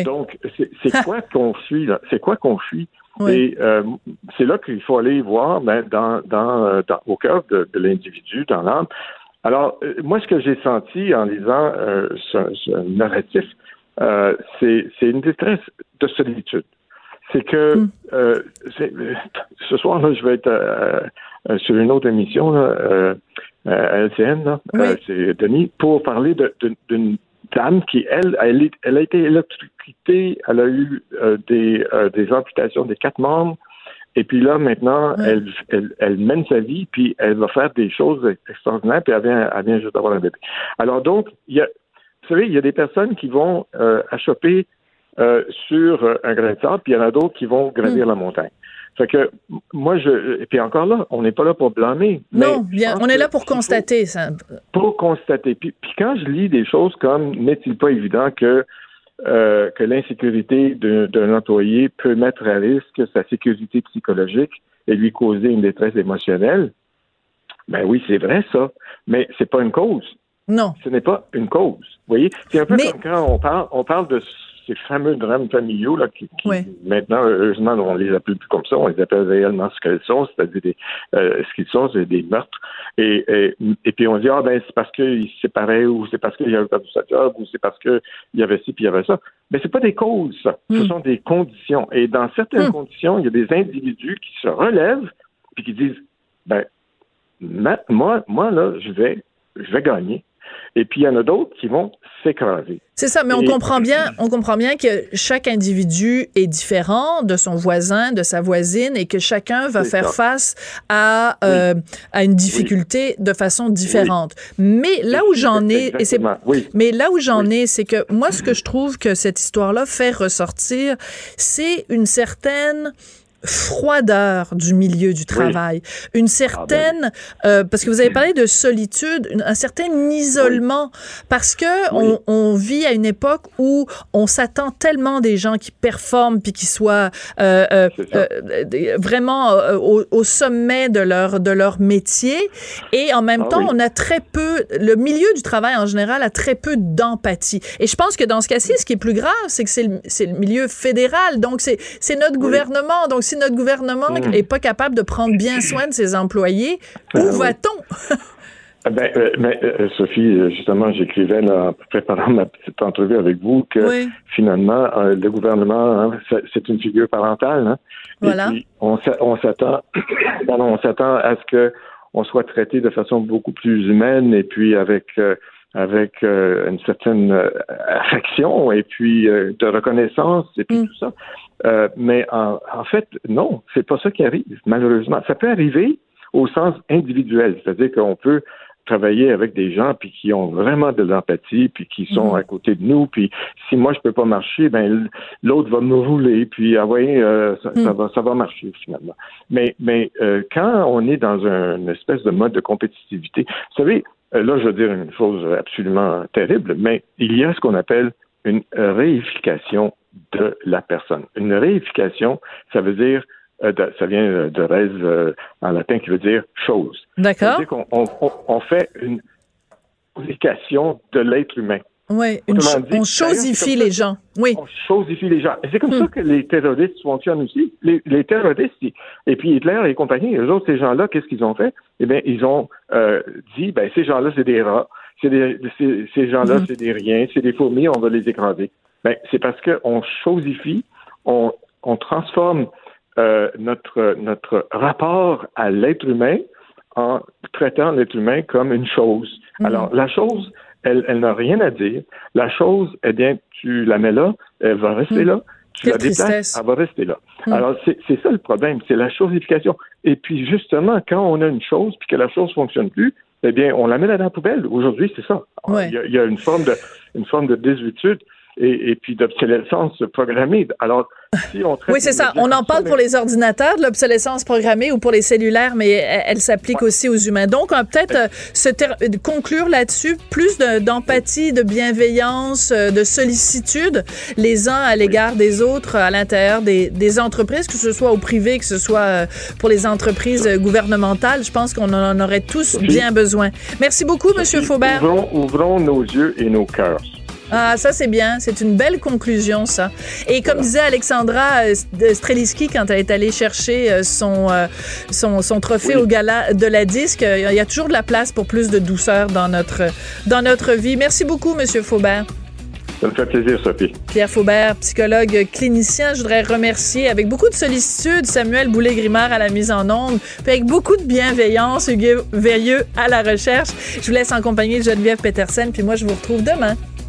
Donc, c'est quoi qu'on fuit là? C'est quoi qu'on fuit? Et euh, c'est là qu'il faut aller voir ben, dans, dans, euh, dans, au cœur de, de l'individu, dans l'âme. Alors, euh, moi, ce que j'ai senti en lisant ce, ce, narratif, c'est une détresse de solitude. C'est que hmm. ce soir, là, je vais être sur une autre émission là, à LCN, là, c'est Denis, pour parler d'une dame qui, elle, elle, elle a été électrocutée, elle a eu euh, des, euh, des amputations des quatre membres, et puis là, maintenant, elle, elle, elle, mène sa vie, puis elle va faire des choses extraordinaires, puis elle vient, elle vient juste d'avoir un bébé. Alors donc, il y a, vous savez, il y a des personnes qui vont euh, achoper euh, sur un grain de sable, puis il y en a d'autres qui vont gravir mm. la montagne. Fait que moi, je. Et puis encore là, on n'est pas là pour blâmer. Non, bien, on est là pour constater ça. Pour constater. Puis, puis, quand je lis des choses comme n'est-il pas évident que euh, que l'insécurité d'un employé peut mettre à risque sa sécurité psychologique et lui causer une détresse émotionnelle, ben oui, c'est vrai ça, mais c'est pas une cause. Non. Ce n'est pas une cause. Vous voyez, c'est un peu comme quand on parle, on parle de ces fameux drames familiaux là, qui, maintenant, heureusement, on les appelle plus comme ça, on les appelle réellement ce qu'elles sont, c'est-à-dire euh, ce qu'ils sont, c'est des meurtres. Et, et, puis on dit ah ben c'est parce qu'ils se séparaient ou c'est parce qu'il avait perdu sa job ou c'est parce qu'il y avait ci puis il y avait ça. Mais c'est pas des causes, ça. Ce hmm. sont des conditions. Et dans certaines hmm. conditions, il y a des individus qui se relèvent puis qui disent ben moi, moi là, je vais, je vais gagner. Et puis, il y en a d'autres qui vont s'écraser. C'est ça, mais on comprend bien, on comprend bien que chaque individu est différent de son voisin, de sa voisine, et que chacun va faire face à euh, à une difficulté de façon différente. Mais là où j'en ai, et c'est, mais là où j'en ai, c'est que moi, ce que je trouve que cette histoire-là fait ressortir, c'est une certaine froideur du milieu du travail, une certaine, ah ben. euh, parce que vous avez parlé de solitude, un certain isolement, parce que on, on, vit à une époque où on s'attend tellement des gens qui performent puis qui soient euh, euh, euh vraiment euh, au, au, sommet de leur de leur métier, et en même ah temps, on a très peu, le milieu du travail en général a très peu d'empathie. Et je pense que dans ce cas-ci, ce qui est plus grave, c'est que c'est le, le milieu fédéral, donc c'est c'est notre gouvernement, donc si notre gouvernement n'est hmm. pas capable de prendre bien soin de ses employés, où ben va-t-on? Ah ben, euh, euh, Sophie, euh, justement, j'écrivais en préparant ma petite entrevue avec vous que finalement, le gouvernement, hein, c'est une figure parentale. Hein. voilà. on s'attend, on s'attend à ce que on soit traité de façon beaucoup plus humaine et puis avec avec une certaine affection et puis de reconnaissance et puis hmm. tout ça. Euh, mais en, en, fait, non, c'est pas ça qui arrive, malheureusement. Ça peut arriver au sens individuel, c'est-à-dire qu'on peut travailler avec des gens puis qui ont vraiment de l'empathie puis qui sont mhm. à côté de nous puis si moi je peux pas marcher ben l'autre va me rouler puis ah ouais euh, ça, mhm. va ça va marcher finalement mais mais euh, quand on est dans une espèce de mode de compétitivité vous savez là je veux dire une chose absolument terrible mais il y a ce qu'on appelle une réification de la personne. Une réification, ça veut dire, euh, ça vient de res euh, en latin qui veut dire chose. D'accord. C'est-à-dire qu'on on, fait une réification de l'être humain. Oui, on chosifie les gens. Oui. On chosifie les gens. Et c'est comme ça hmm. que les terroristes fonctionnent aussi. Les, terroristes, et puis Hitler et compagnie, eux autres, ces gens-là, qu'est-ce qu'ils ont fait? Eh bien, ils ont euh, dit, ben, ces gens-là, c'est des rats. Des, ces, gens-là, hmm. c'est des riens, c'est des fourmis, on va les écraser. Ben, c'est parce qu'on chosifie, on, on transforme euh, notre, notre rapport à l'être humain en traitant l'être humain comme une chose. Mhm. Alors, la chose, elle, elle n'a rien à dire. La chose, eh bien, tu la mets là, elle va rester mhm. là. Tu la déplaces, elle va rester là. Mhm. Alors, c'est ça le problème, c'est la chosification. Et puis, justement, quand on a une chose, puis que la chose fonctionne plus, eh bien, on la met dans la poubelle. Aujourd'hui, c'est ça. Il, y a, il, y a, une forme de, une forme de désuétude et, et puis d'obsolescence programmée. Alors, si on oui, c'est ça. On en parle pour les ordinateurs, de l'obsolescence programmée ou pour les cellulaires, mais elle, s'applique aussi aux humains. Donc, peut-être euh, se conclure là-dessus, plus d'empathie, de, bienveillance, euh, de sollicitude, les uns à l'égard des autres à l'intérieur des, des, entreprises, que ce soit au privé, que ce soit euh, pour les entreprises gouvernementales. Je pense qu'on en aurait tous bien besoin. Merci beaucoup, Monsieur Faubert. Ouvrons, ouvrons nos yeux et nos cœurs. Ah, ça c'est bien. C'est une belle conclusion, ça. Et comme disait Alexandra euh, Streliski quand elle est allée chercher euh, son, euh, son, son, trophée au gala de la disque, il y a toujours de la place pour plus de douceur dans notre, dans notre vie. Merci beaucoup, Monsieur Faubert. Ça me fait plaisir, Sophie. Pierre Faubert, psychologue clinicien. Je voudrais remercier avec beaucoup de sollicitude Samuel Boulay-Grimard à la mise en onde, puis avec beaucoup de bienveillance Hugues Veilleux à la recherche. Je vous laisse en compagnie de Geneviève Petersen, puis moi, je vous retrouve demain